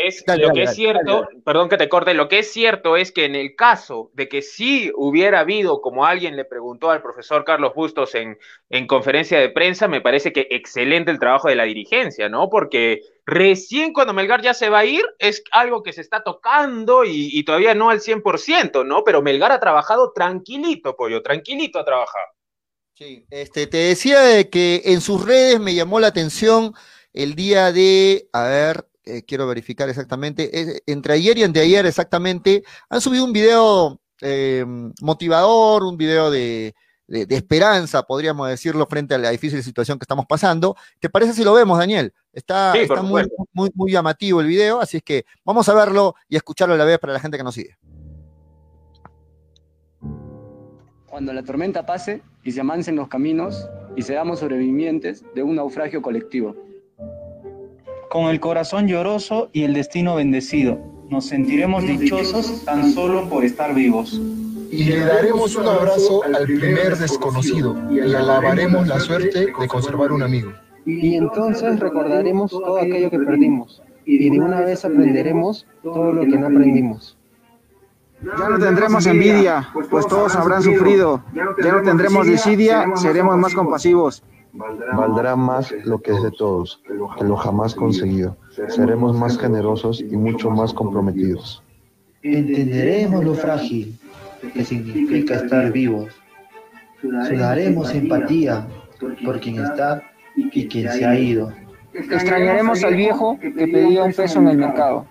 es, lo que es cierto, perdón que te corte, lo que es cierto es que en el caso de que sí hubiera habido, como alguien le preguntó al profesor Carlos Bustos en, en conferencia de prensa, me parece que excelente el trabajo de la dirigencia, ¿no? Porque recién cuando Melgar ya se va a ir, es algo que se está tocando y, y todavía no al 100%, ¿no? Pero Melgar ha trabajado tranquilito, pollo, tranquilito ha trabajado. Sí, este, te decía de que en sus redes me llamó la atención el día de, a ver, eh, quiero verificar exactamente, entre ayer y anteayer exactamente, han subido un video eh, motivador, un video de, esperanza, podríamos decirlo, frente a la difícil situación que estamos pasando. ¿Te parece si lo vemos, Daniel? Está, está muy, muy, muy llamativo el video, así es que vamos a verlo y escucharlo a la vez para la gente que nos sigue. Cuando la tormenta pase y se amancen los caminos y seamos sobrevivientes de un naufragio colectivo. Con el corazón lloroso y el destino bendecido, nos sentiremos dichosos tan solo por estar vivos. Y le daremos un abrazo al primer desconocido y alabaremos la suerte de conservar un amigo. Y entonces recordaremos todo aquello que perdimos y de una vez aprenderemos todo lo que no aprendimos. Ya no tendremos envidia, pues todos habrán sufrido. Ya no tendremos desidia, seremos más compasivos. Valdrá más lo que es de todos que lo jamás conseguido. Seremos más generosos y mucho más comprometidos. Entenderemos lo frágil que significa estar vivos. Sudaremos empatía por quien está y quien se ha ido. Extrañaremos al viejo que pedía un peso en el mercado,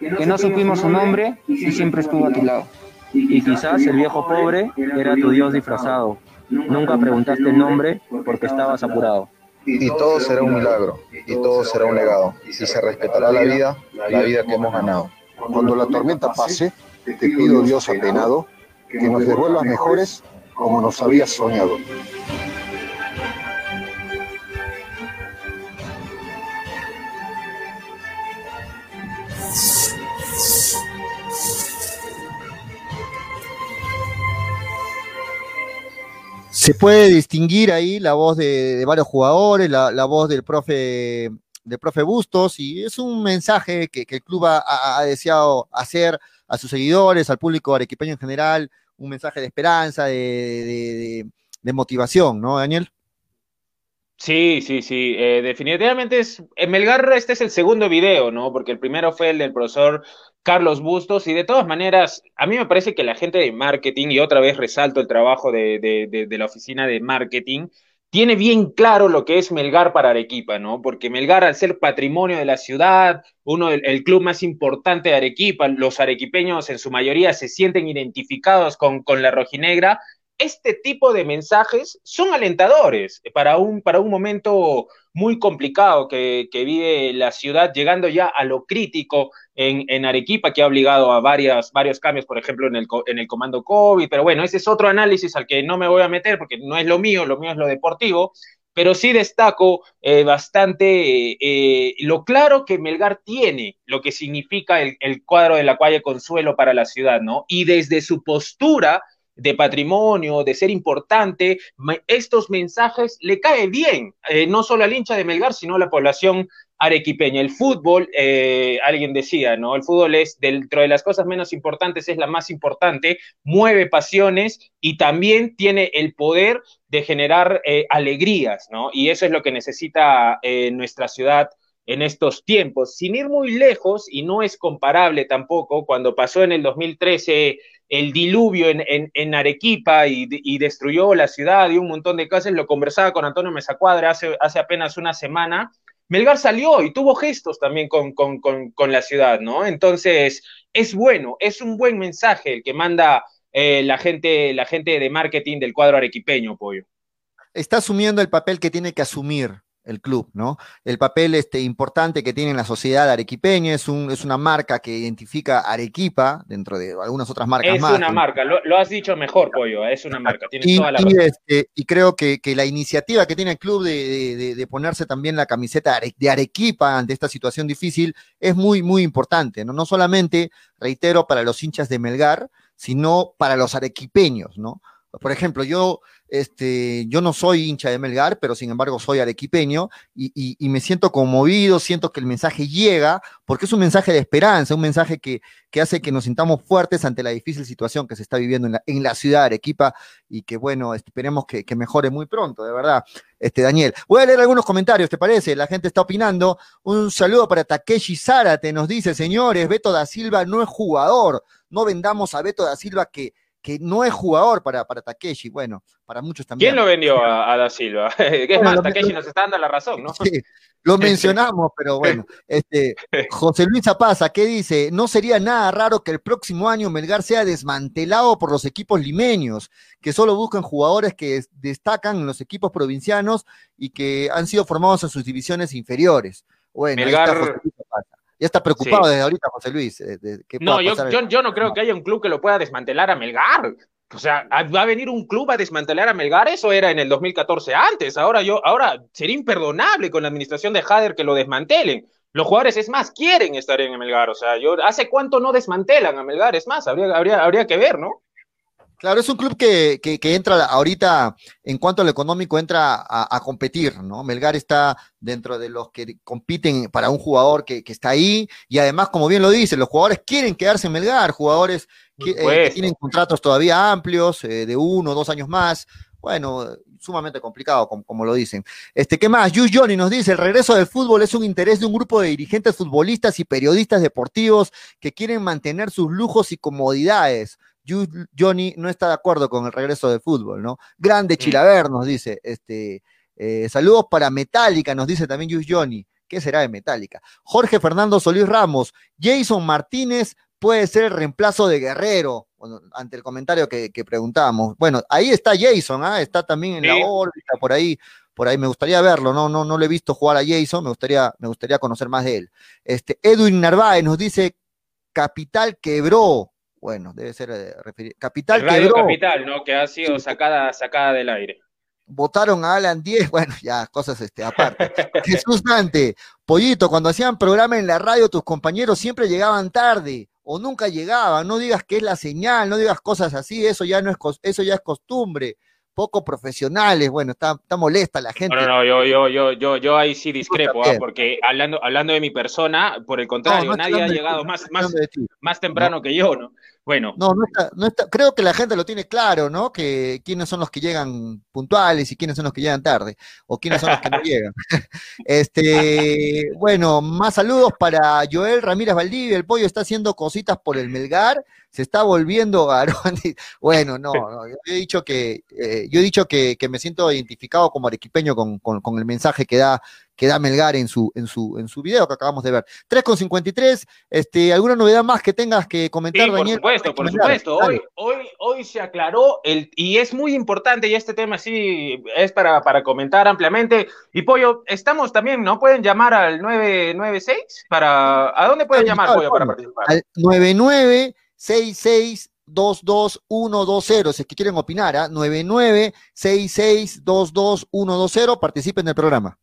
que no supimos su nombre y siempre estuvo a tu lado. Y quizás el viejo pobre era tu Dios disfrazado. Nunca preguntaste el nombre porque estabas apurado. Y todo será un milagro, y todo será un legado, y se respetará la vida, la vida que hemos ganado. Cuando la tormenta pase, te pido Dios apenado, que nos devuelvas mejores como nos habías soñado. Se puede distinguir ahí la voz de, varios jugadores, la, voz del profe, del profe Bustos, y es un mensaje que, el club ha, deseado hacer a sus seguidores, al público arequipeño en general, un mensaje de esperanza, de, motivación, ¿no, Daniel? Sí, sí, sí. Eh, definitivamente es. En Melgar, este es el segundo video, ¿no? Porque el primero fue el del profesor Carlos Bustos, y de todas maneras, a mí me parece que la gente de marketing, y otra vez resalto el trabajo de, de, la oficina de marketing, tiene bien claro lo que es Melgar para Arequipa, ¿no? Porque Melgar, al ser patrimonio de la ciudad, uno el club más importante de Arequipa, los arequipeños en su mayoría se sienten identificados con, con la rojinegra, este tipo de mensajes son alentadores para un, para un momento muy complicado que, vive la ciudad, llegando ya a lo crítico en, Arequipa, que ha obligado a varias, varios cambios, por ejemplo, en el, en el comando COVID. Pero bueno, ese es otro análisis al que no me voy a meter porque no es lo mío, lo mío es lo deportivo. Pero sí destaco eh, bastante eh, lo claro que Melgar tiene, lo que significa el, el cuadro de la calle Consuelo para la ciudad, ¿no? Y desde su postura de patrimonio, de ser importante, estos mensajes le cae bien, eh, no solo al hincha de Melgar, sino a la población arequipeña. El fútbol, eh, alguien decía, ¿no? El fútbol es, dentro de las cosas menos importantes, es la más importante, mueve pasiones y también tiene el poder de generar eh, alegrías, ¿no? Y eso es lo que necesita nuestra ciudad en estos tiempos, sin ir muy lejos, y no es comparable tampoco, cuando pasó en el 2013 el diluvio en, Arequipa y, destruyó la ciudad y un montón de cosas, lo conversaba con Antonio Mesacuadra hace, hace apenas una semana, Melgar salió y tuvo gestos también con, con, la ciudad, ¿no? Entonces, es bueno, es un buen mensaje el que manda eh, la, gente, la gente de marketing del cuadro arequipeño, Pollo. Está asumiendo el papel que tiene que asumir el club, ¿no? El papel este, importante que tiene en la sociedad arequipeña es, un, es una marca que identifica Arequipa dentro de algunas otras marcas más. Es una marca, lo, has dicho mejor, Pollo, es una marca, y, toda la y, este, y creo que, la iniciativa que tiene el club de, ponerse también la camiseta de Arequipa ante esta situación difícil es muy, muy importante, ¿no? No solamente, reitero, para los hinchas de Melgar, sino para los arequipeños, ¿no? Por ejemplo, yo, este, yo no soy hincha de Melgar, pero sin embargo soy arequipeño y, me siento conmovido, siento que el mensaje llega, porque es un mensaje de esperanza, un mensaje que, hace que nos sintamos fuertes ante la difícil situación que se está viviendo en la, ciudad de Arequipa y que, bueno, esperemos que, mejore muy pronto, de verdad. Este, Daniel, voy a leer algunos comentarios, ¿te parece? La gente está opinando. Un saludo para Takeshi Zárate, nos dice, señores, Beto da Silva no es jugador, no vendamos a Beto da Silva que que no es jugador para, para Takeshi. Bueno, para muchos también. ¿Quién lo vendió a, Da Silva? es más, Takeshi nos está dando la razón, ¿no? Sí, lo mencionamos, pero bueno. Este, José Luis Zapaza, ¿qué dice? No sería nada raro que el próximo año Melgar sea desmantelado por los equipos limeños, que solo buscan jugadores que destacan en los equipos provincianos y que han sido formados en sus divisiones inferiores. Bueno, Melgar, ya está preocupado desde ahorita, José Luis. Eh, no, yo, yo, no creo que haya un club que lo pueda desmantelar a Melgar. O sea, ¿va a venir un club a desmantelar a Melgar? Eso era en el 2014 antes. Ahora yo, ahora sería imperdonable con la administración de Jader que lo desmantelen. Los jugadores, es más, quieren estar en Melgar. O sea, yo, ¿hace cuánto no desmantelan a Melgar? Es más, habría, habría, habría que ver, ¿no? Claro, es un club que, que, entra ahorita, en cuanto a lo económico, entra a, competir, ¿no? Melgar está dentro de los que compiten para un jugador que, que, está ahí, y además, como bien lo dice, los jugadores quieren quedarse en Melgar, jugadores que, eh, tienen contratos todavía amplios, eh, de uno o dos años más. Bueno, sumamente complicado, como, lo dicen. Este, ¿Qué más? Yu Johnny nos dice, el regreso del fútbol es un interés de un grupo de dirigentes futbolistas y periodistas deportivos que quieren mantener sus lujos y comodidades. Johnny no está de acuerdo con el regreso del fútbol, ¿no? Grande. Chilaver nos dice, este, eh, saludos para Metallica, nos dice también Yu Johnny. ¿Qué será de Metallica? Jorge Fernando Solís Ramos, Jason Martínez puede ser el reemplazo de Guerrero, ante el comentario que, preguntábamos. Bueno, ahí está Jason, ¿ah? está también en la órbita, por ahí, por ahí me gustaría verlo, no, no, no le he visto jugar a Jason, me gustaría, me gustaría conocer más de él. Este, Edwin Narváez nos dice, Capital quebró. Bueno, debe ser eh, Capital quebró. Capital, ¿no? Que ha sido sacada, sacada del aire votaron a Alan 10, bueno, ya, cosas este, aparte. Jesús Dante, Pollito, cuando hacían programa en la radio, tus compañeros siempre llegaban tarde o nunca llegaba, no digas que es la señal, no digas cosas así, eso ya no es eso ya es costumbre, poco profesionales, bueno, está, está molesta la gente. No, no, yo, yo, yo, yo, yo ahí sí discrepo, ¿ah? porque hablando, hablando de mi persona, por el contrario, nadie ha llegado más, más, más temprano que yo, ¿no? Bueno. No, no está, no está, creo que la gente lo tiene claro, ¿no? Que quiénes son los que llegan puntuales y quiénes son los que llegan tarde, o quiénes son los que no llegan. Este, bueno, más saludos para Joel Ramírez Valdivia, el pollo está haciendo cositas por el Melgar, se está volviendo garón. Bueno, no, yo he dicho que, eh, yo he dicho que, que, me siento identificado como arequipeño con, con, con el mensaje que da que da Melgar en su, en su, en su video que acabamos de ver. 3,53, este, ¿alguna novedad más que tengas que comentar, sí, Daniel? Por supuesto, por supuesto. Hoy, hoy, hoy se aclaró, el, y es muy importante, y este tema sí es para, para comentar ampliamente. Y Pollo, estamos también, ¿no? Pueden llamar al 996 para. ¿A dónde pueden llamar, Pollo, para participar? Al 9966 22120, si es que quieren opinar, ¿ah? 9966222120, participen en el programa.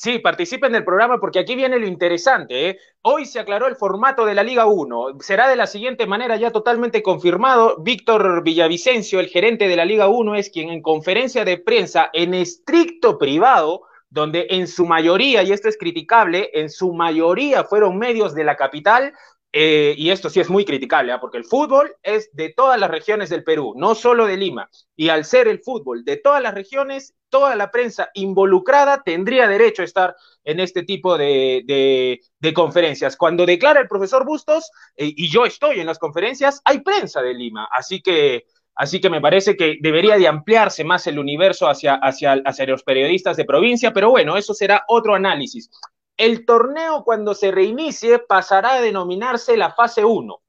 Sí, participen del programa porque aquí viene lo interesante. ¿eh? Hoy se aclaró el formato de la Liga 1. Será de la siguiente manera, ya totalmente confirmado. Víctor Villavicencio, el gerente de la Liga 1, es quien en conferencia de prensa en estricto privado, donde en su mayoría, y esto es criticable, en su mayoría fueron medios de la capital, eh, y esto sí es muy criticable, ¿ah? porque el fútbol es de todas las regiones del Perú, no solo de Lima. Y al ser el fútbol de todas las regiones, toda la prensa involucrada tendría derecho a estar en este tipo de, conferencias. Cuando declara el profesor Bustos, eh, y yo estoy en las conferencias, hay prensa de Lima. Así que, así que me parece que debería de ampliarse más el universo hacia, hacia, hacia los periodistas de provincia, pero bueno, eso será otro análisis. El torneo cuando se reinicie pasará a denominarse la fase 1.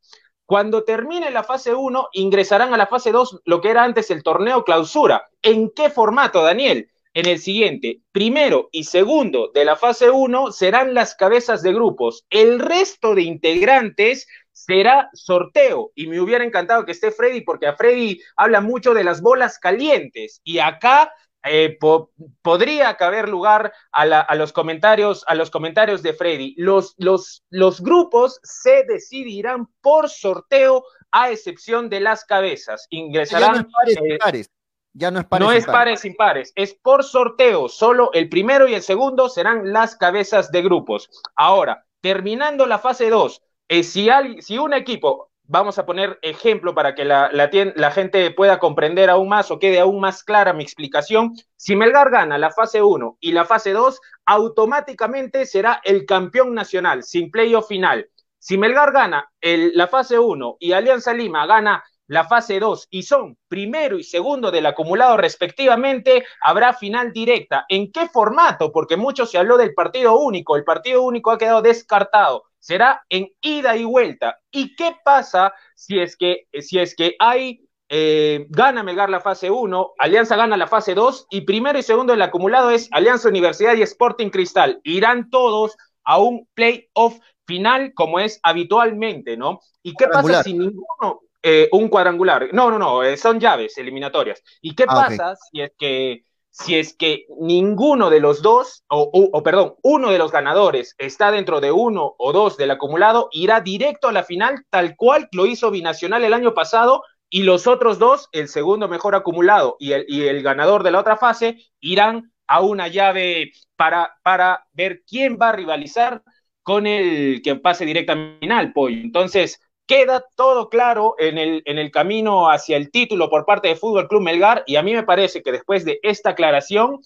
Cuando termine la fase 1, ingresarán a la fase 2, lo que era antes el torneo clausura. ¿En qué formato, Daniel? En el siguiente, primero y segundo de la fase 1 serán las cabezas de grupos. El resto de integrantes será sorteo. Y me hubiera encantado que esté Freddy, porque a Freddy habla mucho de las bolas calientes. Y acá eh, podría caber lugar a, los comentarios, a los comentarios de Freddy. Los, los, los grupos se decidirán por sorteo a excepción de las cabezas. Ingresarán. Ya no es pares, eh, pares. Ya no es pares. No es pares impares, es por sorteo. Solo el primero y el segundo serán las cabezas de grupos. Ahora, terminando la fase 2, eh, si, si un equipo vamos a poner ejemplo para que la, la, gente pueda comprender aún más o quede aún más clara mi explicación. Si Melgar gana la fase 1 y la fase 2, automáticamente será el campeón nacional, sin playoff final. Si Melgar gana la fase 1 y Alianza Lima gana la fase 2 y son primero y segundo del acumulado respectivamente, habrá final directa. ¿En qué formato? Porque mucho se habló del partido único. El partido único ha quedado descartado será en ida y vuelta. ¿Y qué pasa si es que, si es que hay, eh, gana Melgar la fase 1, Alianza gana la fase 2 y primero y segundo del acumulado es Alianza Universidad y Sporting Cristal? Irán todos a un playoff final como es habitualmente, ¿no? ¿Y qué pasa si ninguno, eh, un cuadrangular, no, no, no, eh, son llaves eliminatorias. ¿Y qué ah, pasa si es que si es que ninguno de los dos, o, perdón, uno de los ganadores está dentro de uno o dos del acumulado, irá directo a la final, tal cual lo hizo Binacional el año pasado, y los otros dos, el segundo mejor acumulado y el, y el ganador de la otra fase, irán a una llave para, para ver quién va a rivalizar con el que pase directamente al pollo. Entonces, queda todo claro en el, en el camino hacia el título por parte de Fútbol Club Melgar y a mí me parece que después de esta aclaración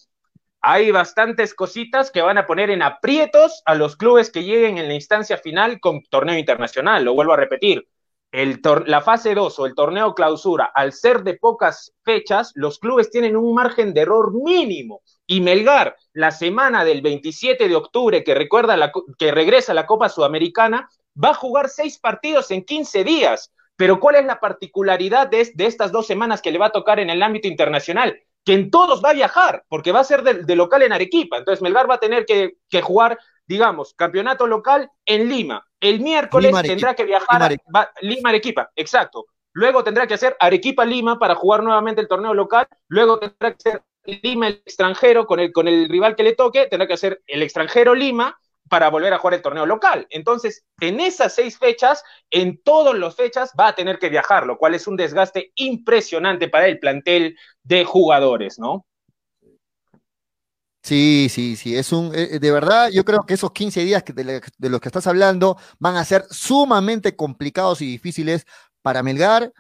hay bastantes cositas que van a poner en aprietos a los clubes que lleguen en la instancia final con torneo internacional. Lo vuelvo a repetir. El la fase 2 o el torneo clausura, al ser de pocas fechas, los clubes tienen un margen de error mínimo. Y Melgar, la semana del 27 de octubre, que, recuerda la, que regresa la Copa Sudamericana, va a jugar seis partidos en 15 días. Pero ¿cuál es la particularidad de, de estas dos semanas que le va a tocar en el ámbito internacional? que en todos va a viajar, porque va a ser de, local en Arequipa. Entonces Melgar va a tener que, jugar, digamos, campeonato local en Lima. El miércoles tendrá que viajar a Lima, Arequipa, exacto. Luego tendrá que hacer Arequipa-Lima para jugar nuevamente el torneo local. Luego tendrá que hacer Lima el extranjero con el, con el rival que le toque. Tendrá que hacer el extranjero Lima para volver a jugar el torneo local. Entonces, en esas seis fechas, en todas las fechas, va a tener que viajar, lo cual es un desgaste impresionante para el plantel de jugadores, ¿no? Sí, sí, sí, es un, eh, de verdad, yo creo que esos 15 días de los que estás hablando van a ser sumamente complicados y difíciles para Melgar,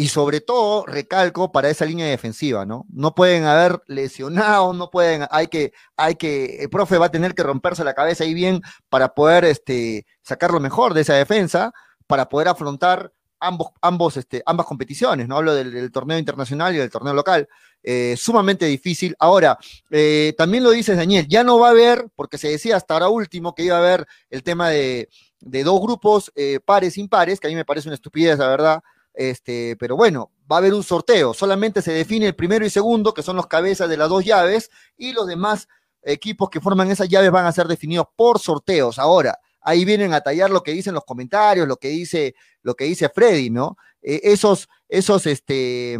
y sobre todo, recalco, para esa línea defensiva, ¿no? No pueden haber lesionados, no pueden, hay que, hay que, el profe va a tener que romperse la cabeza ahí bien para poder este, sacar lo mejor de esa defensa, para poder afrontar ambos, ambos, este, ambas competiciones, ¿no? Hablo del, torneo internacional y del torneo local. Eh, sumamente difícil. Ahora, eh, también lo dices, Daniel, ya no va a haber, porque se decía hasta ahora último que iba a haber el tema de, de dos grupos eh, pares, impares, que a mí me parece una estupidez, la verdad este, pero bueno, va a haber un sorteo. Solamente se define el primero y segundo, que son los cabezas de las dos llaves, y los demás equipos que forman esas llaves van a ser definidos por sorteos. Ahora, ahí vienen a tallar lo que dicen los comentarios, lo que dice, lo que dice Freddy, ¿no? Eh, esos, esos, este,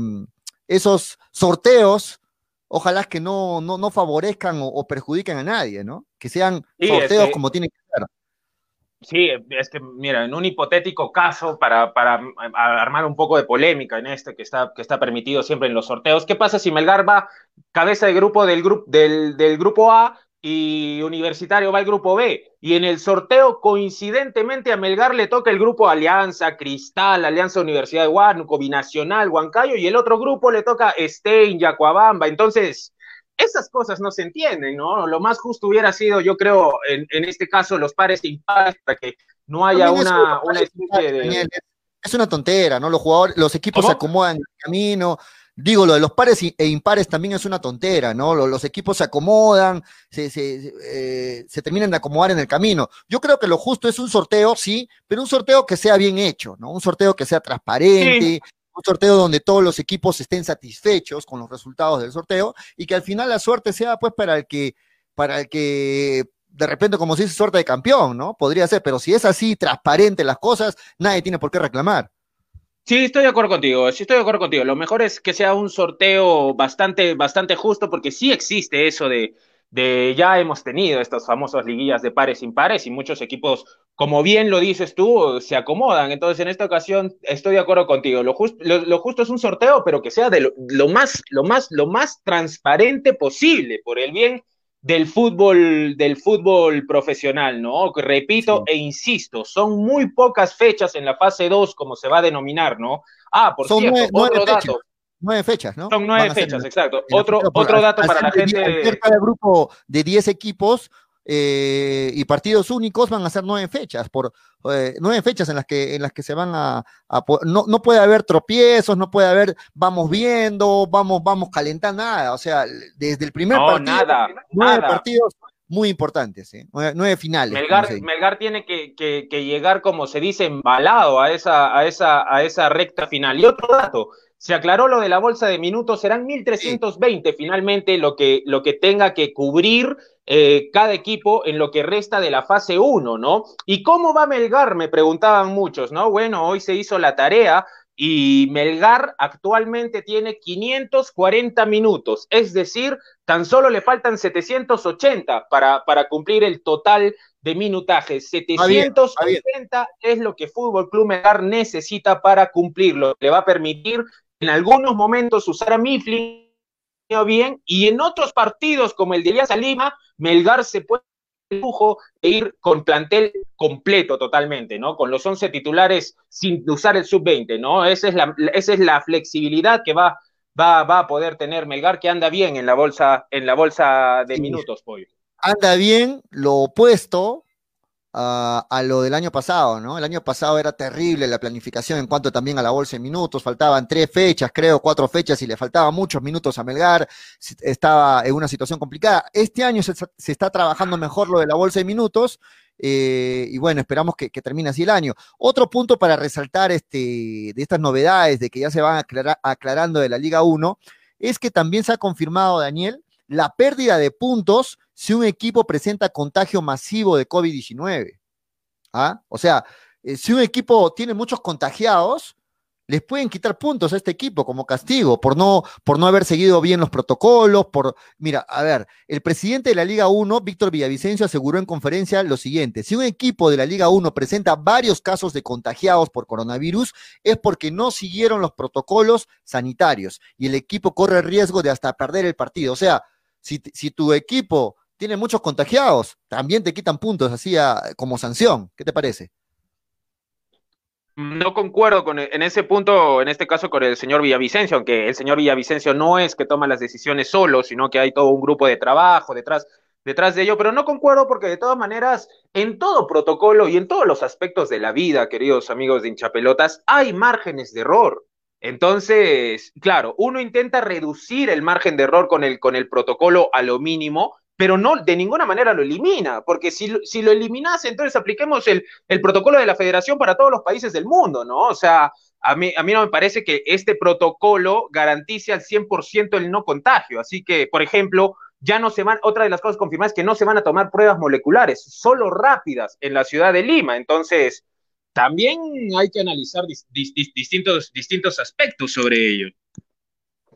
esos sorteos, ojalá que no, no, no favorezcan o, perjudiquen a nadie, ¿no? Que sean sorteos como tienen que ser. Sí, es que, mira, en un hipotético caso, para, para armar un poco de polémica en este que está, que está permitido siempre en los sorteos, ¿qué pasa si Melgar va cabeza de grupo del, grupo del, del grupo A y Universitario va al grupo B? Y en el sorteo, coincidentemente, a Melgar le toca el grupo Alianza, Cristal, Alianza Universidad de Huánuco, Binacional, Huancayo, y el otro grupo le toca Stein, Yacuabamba. Entonces, esas cosas no se entienden, ¿no? Lo más justo hubiera sido, yo creo, en, este caso, los pares impares, para que no haya una, una especie de... Es una tontera, ¿no? Los jugadores, los equipos se acomodan en el camino. Digo, lo de los pares e impares también es una tontera, ¿no? Los, equipos se acomodan, se, se, eh, se, terminan de acomodar en el camino. Yo creo que lo justo es un sorteo, sí, pero un sorteo que sea bien hecho, ¿no? Un sorteo que sea transparente, un sorteo donde todos los equipos estén satisfechos con los resultados del sorteo y que al final la suerte sea pues para el que, para el que de repente, como se dice, suerte de campeón, ¿no? Podría ser, pero si es así, transparente las cosas, nadie tiene por qué reclamar. Sí, estoy de acuerdo contigo, sí estoy de acuerdo contigo. Lo mejor es que sea un sorteo bastante, bastante justo, porque sí existe eso de, de ya hemos tenido estas famosas liguillas de pares impares y muchos equipos, como bien lo dices tú, se acomodan. Entonces, en esta ocasión estoy de acuerdo contigo. Lo, lo, justo es un sorteo, pero que sea de lo, más, lo, más, lo más transparente posible por el bien del fútbol, del fútbol profesional, ¿no? Repito e insisto, son muy pocas fechas en la fase 2, como se va a denominar, ¿no? Ah, por cierto, otro dato nueve fechas, ¿no? Son nueve fechas, exacto. Otro, otro dato para la gente. Cada grupo de diez equipos eh, y partidos únicos van a ser nueve fechas, por eh, nueve fechas en las que, en las que se van a, no, no, puede haber tropiezos, no puede haber vamos viendo, vamos, vamos calentando nada. O sea, desde el primer partido, nada, nueve partidos muy importantes, ¿eh? nueve, finales. Melgar, tiene que, que, que, llegar, como se dice, embalado a esa, a esa, a esa recta final. Y otro dato, se aclaró lo de la bolsa de minutos, serán 1.320 finalmente lo que, lo que tenga que cubrir eh, cada equipo en lo que resta de la fase 1, ¿no? ¿Y cómo va Melgar? Me preguntaban muchos, ¿no? Bueno, hoy se hizo la tarea y Melgar actualmente tiene 540 minutos, es decir, tan solo le faltan 780 para, para cumplir el total de minutaje. 780 es lo que Fútbol Club Melgar necesita para cumplirlo. Le va a permitir en algunos momentos usar a Mifflin bien y en otros partidos como el de Alianza Lima, Melgar se puede lujo de ir con plantel completo totalmente, ¿no? Con los 11 titulares sin usar el sub-20, ¿no? Esa es la, esa es la flexibilidad que va, va, va a poder tener Melgar, que anda bien en la bolsa, en la bolsa de minutos, Pollo. Anda bien, lo opuesto a, lo del año pasado, ¿no? El año pasado era terrible la planificación en cuanto también a la bolsa de minutos, faltaban tres fechas, creo, cuatro fechas y le faltaban muchos minutos a Melgar, estaba en una situación complicada. Este año se, está trabajando mejor lo de la bolsa de minutos eh, y bueno, esperamos que, termine así el año. Otro punto para resaltar este, de estas novedades, de que ya se van aclarando de la Liga 1, es que también se ha confirmado, Daniel, la pérdida de puntos si un equipo presenta contagio masivo de COVID-19. ¿Ah? O sea, eh, si un equipo tiene muchos contagiados, les pueden quitar puntos a este equipo como castigo por no, por no haber seguido bien los protocolos, por... Mira, a ver, el presidente de la Liga 1, Víctor Villavicencio, aseguró en conferencia lo siguiente, si un equipo de la Liga 1 presenta varios casos de contagiados por coronavirus, es porque no siguieron los protocolos sanitarios y el equipo corre riesgo de hasta perder el partido. O sea, si, tu equipo tiene muchos contagiados, también te quitan puntos así como sanción. ¿Qué te parece? No concuerdo con, en ese punto, en este caso con el señor Villavicencio, aunque el señor Villavicencio no es que toma las decisiones solo, sino que hay todo un grupo de trabajo detrás, detrás de ello, pero no concuerdo porque de todas maneras, en todo protocolo y en todos los aspectos de la vida, queridos amigos de hinchapelotas, hay márgenes de error. Entonces, claro, uno intenta reducir el margen de error con el, con el protocolo a lo mínimo, pero no de ninguna manera lo elimina, porque si, si lo eliminase, entonces apliquemos el, el, protocolo de la federación para todos los países del mundo, ¿no? O sea, a mí, a mí no me parece que este protocolo garantice al 100% el no contagio, así que, por ejemplo, ya no se van, otra de las cosas confirmadas es que no se van a tomar pruebas moleculares, solo rápidas en la ciudad de Lima, entonces también hay que analizar distintos, distintos aspectos sobre ello.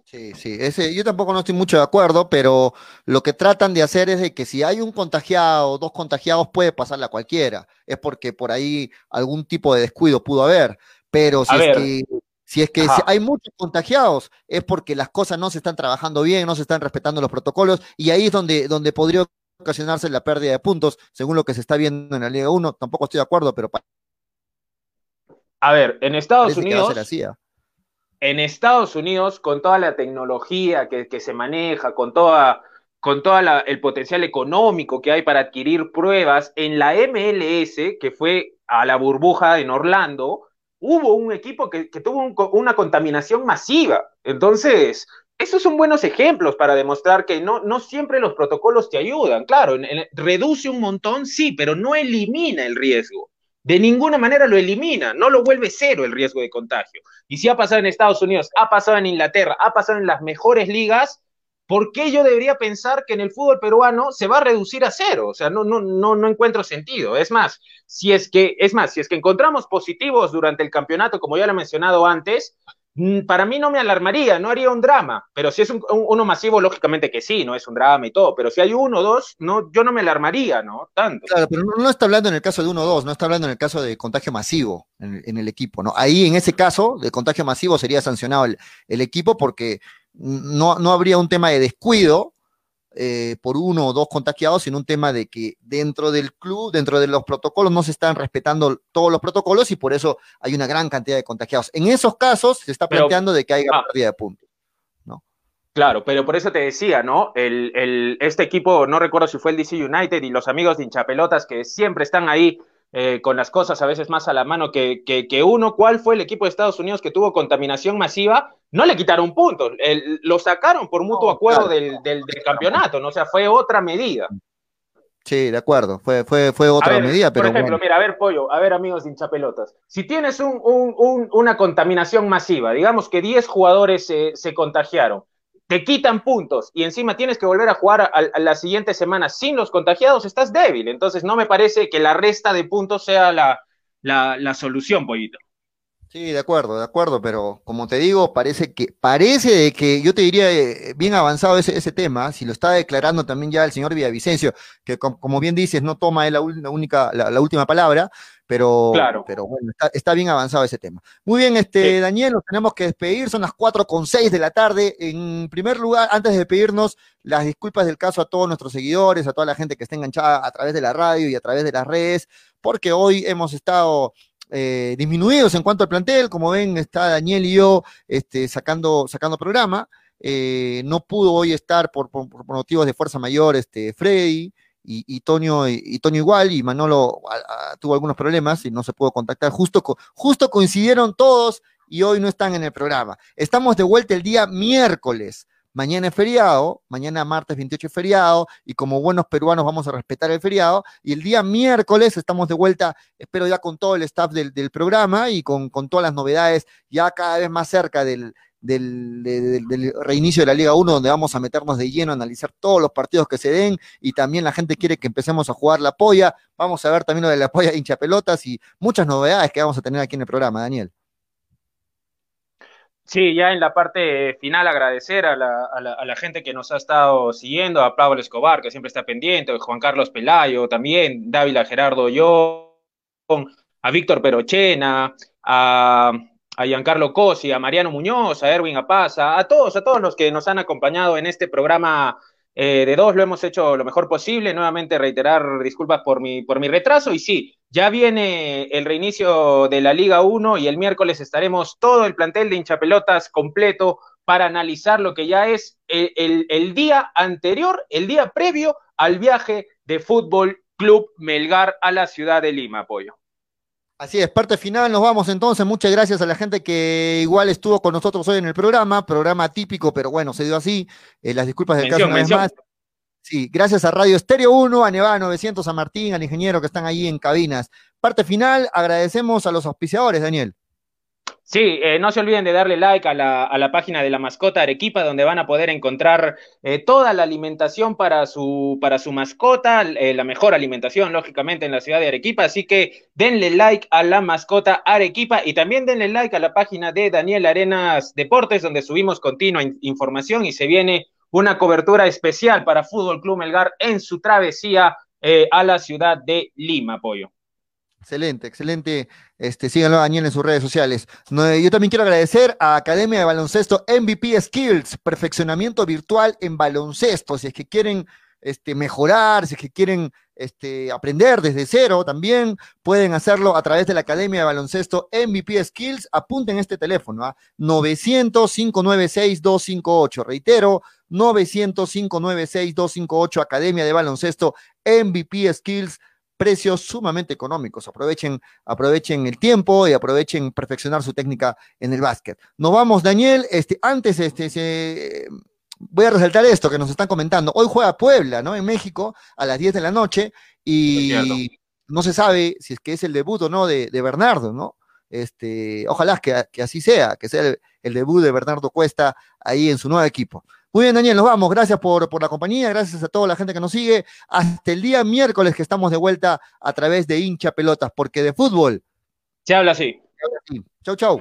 Sí, sí, ese, yo tampoco no estoy mucho de acuerdo, pero lo que tratan de hacer es de que si hay un contagiado, dos contagiados, puede pasarle a cualquiera. Es porque por ahí algún tipo de descuido pudo haber. Pero si es que, si es que hay muchos contagiados, es porque las cosas no se están trabajando bien, no se están respetando los protocolos, y ahí es donde, donde podría ocasionarse la pérdida de puntos, según lo que se está viendo en la Liga 1. Tampoco estoy de acuerdo, pero... A ver, en Estados Unidos en Estados Unidos, con toda la tecnología que, se maneja, con toda, con toda el potencial económico que hay para adquirir pruebas, en la MLS, que fue a la burbuja en Orlando, hubo un equipo que, tuvo una contaminación masiva. Entonces, esos son buenos ejemplos para demostrar que no, no siempre los protocolos te ayudan. Claro, reduce un montón, sí, pero no elimina el riesgo de ninguna manera lo elimina, no lo vuelve cero el riesgo de contagio. Y si ha pasado en Estados Unidos, ha pasado en Inglaterra, ha pasado en las mejores ligas, ¿por qué yo debería pensar que en el fútbol peruano se va a reducir a cero? O sea, no, no, no, no encuentro sentido. Es más, si es que, es más, si es que encontramos positivos durante el campeonato, como ya lo he mencionado antes, para mí no me alarmaría, no haría un drama, pero si es un, uno masivo, lógicamente que sí, no es un drama y todo, pero si hay uno o dos, no, yo no me alarmaría, ¿no? Tanto. Claro, pero no, está hablando en el caso de uno o dos, no está hablando en el caso de contagio masivo en, el equipo, ¿no? Ahí, en ese caso, de contagio masivo sería sancionado el, el equipo porque no, no habría un tema de descuido, eh, por uno o dos contagiados, sino un tema de que dentro del club, dentro de los protocolos, no se están respetando todos los protocolos y por eso hay una gran cantidad de contagiados. En esos casos se está planteando de que haya ah. pérdida de puntos. ¿no? Claro, pero por eso te decía, ¿no? El, el, este equipo, no recuerdo si fue el DC United y los amigos de hinchapelotas que siempre están ahí eh, con las cosas a veces más a la mano que, que, uno. ¿Cuál fue el equipo de Estados Unidos que tuvo contaminación masiva? No le quitaron puntos, lo sacaron por mutuo acuerdo del, del, campeonato, ¿no? O sea, fue otra medida. Sí, de acuerdo, fue, fue, fue otra medida, pero. Por ejemplo, mira, a ver, Pollo, a ver, amigos de hinchapelotas. Si tienes un, un, una contaminación masiva, digamos que 10 jugadores se contagiaron, te quitan puntos y encima tienes que volver a jugar a, la siguiente semana sin los contagiados, estás débil. Entonces no me parece que la resta de puntos sea la, la, solución, Pollito. Sí, de acuerdo, de acuerdo, pero como te digo, parece que, parece de que, yo te diría, eh, bien avanzado ese, ese tema, si lo está declarando también ya el señor Villavicencio, que como bien dices, no toma la, única, la, última palabra, pero, pero bueno, está, bien avanzado ese tema. Muy bien, este, Daniel, nos tenemos que despedir, son las cuatro con seis de la tarde. En primer lugar, antes de despedirnos, las disculpas del caso a todos nuestros seguidores, a toda la gente que está enganchada a través de la radio y a través de las redes, porque hoy hemos estado eh, disminuidos en cuanto al plantel. Como ven, está Daniel y yo este, sacando, sacando programa. Eh, no pudo hoy estar por, motivos de fuerza mayor este, Freddy y, y, Toño, y, igual, y Manolo tuvo algunos problemas y no se pudo contactar. Justo, justo coincidieron todos y hoy no están en el programa. Estamos de vuelta el día miércoles Mañana es feriado, mañana martes 28 es feriado, y como buenos peruanos vamos a respetar el feriado. Y el día miércoles estamos de vuelta, espero ya con todo el staff del, programa y con, todas las novedades, ya cada vez más cerca del, reinicio de la Liga 1, donde vamos a meternos de lleno, a analizar todos los partidos que se den y también la gente quiere que empecemos a jugar la polla. Vamos a ver también lo de la polla hincha pelotas y muchas novedades que vamos a tener aquí en el programa, Daniel. Sí, ya en la parte final agradecer a la, a la, gente que nos ha estado siguiendo, a Pablo Escobar, que siempre está pendiente, Juan Carlos Pelayo también, Dávila Gerardo Yo, a Víctor Perochena, a, a Giancarlo Cosi, a Mariano Muñoz, a Erwin Apaza, a todos, a todos los que nos han acompañado en este programa eh, de dos lo hemos hecho lo mejor posible. Nuevamente reiterar disculpas por mi, por mi retraso. Y sí, ya viene el reinicio de la Liga 1 y el miércoles estaremos todo el plantel de hinchapelotas completo para analizar lo que ya es el, el día anterior, el día previo al viaje de Fútbol Club Melgar a la ciudad de Lima, apoyo. Así es, parte final, nos vamos entonces. Muchas gracias a la gente que igual estuvo con nosotros hoy en el programa, programa típico, pero bueno, se dio así. Eh, las disculpas del caso una vez más. Sí, gracias a Radio Estéreo 1, a Nevada 900, a Martín, al ingeniero que están ahí en cabinas. Parte final, agradecemos a los auspiciadores, Daniel. Sí, eh, no se olviden de darle like a la, a la, página de la mascota Arequipa, donde van a poder encontrar eh, toda la alimentación para su, para su mascota, eh, la mejor alimentación, lógicamente, en la ciudad de Arequipa. Así que denle like a la mascota Arequipa y también denle like a la página de Daniel Arenas Deportes, donde subimos continua información y se viene una cobertura especial para Fútbol Club Melgar en su travesía a la ciudad de Lima, Pollo. Excelente, excelente. Este, síganlo a Daniel en sus redes sociales. yo también quiero agradecer a Academia de Baloncesto MVP Skills, perfeccionamiento virtual en baloncesto. Si es que quieren este, mejorar, si es que quieren este, aprender desde cero, también pueden hacerlo a través de la Academia de Baloncesto MVP Skills. Apunten este teléfono a ¿ah? 900-596-258. Reitero, 900-596-258, Academia de Baloncesto MVP Skills precios sumamente económicos. Aprovechen, aprovechen el tiempo y aprovechen perfeccionar su técnica en el básquet. Nos vamos, Daniel. Este, antes, este, voy a resaltar esto que nos están comentando. Hoy juega Puebla, ¿no? En México, a las 10 de la noche, y no se sabe si es que es el debut o no de, Bernardo, ¿no? Este, ojalá que, que así sea, que sea el, el debut de Bernardo Cuesta ahí en su nuevo equipo. Muy bien, Daniel, nos vamos. Gracias por, por la compañía, gracias a toda la gente que nos sigue. Hasta el día miércoles que estamos de vuelta a través de hincha pelotas, porque de fútbol. Se habla así. Chau, chau.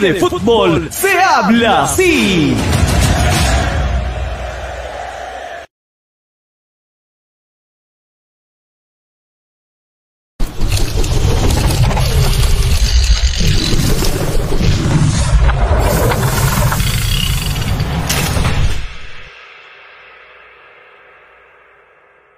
de fútbol se habla así.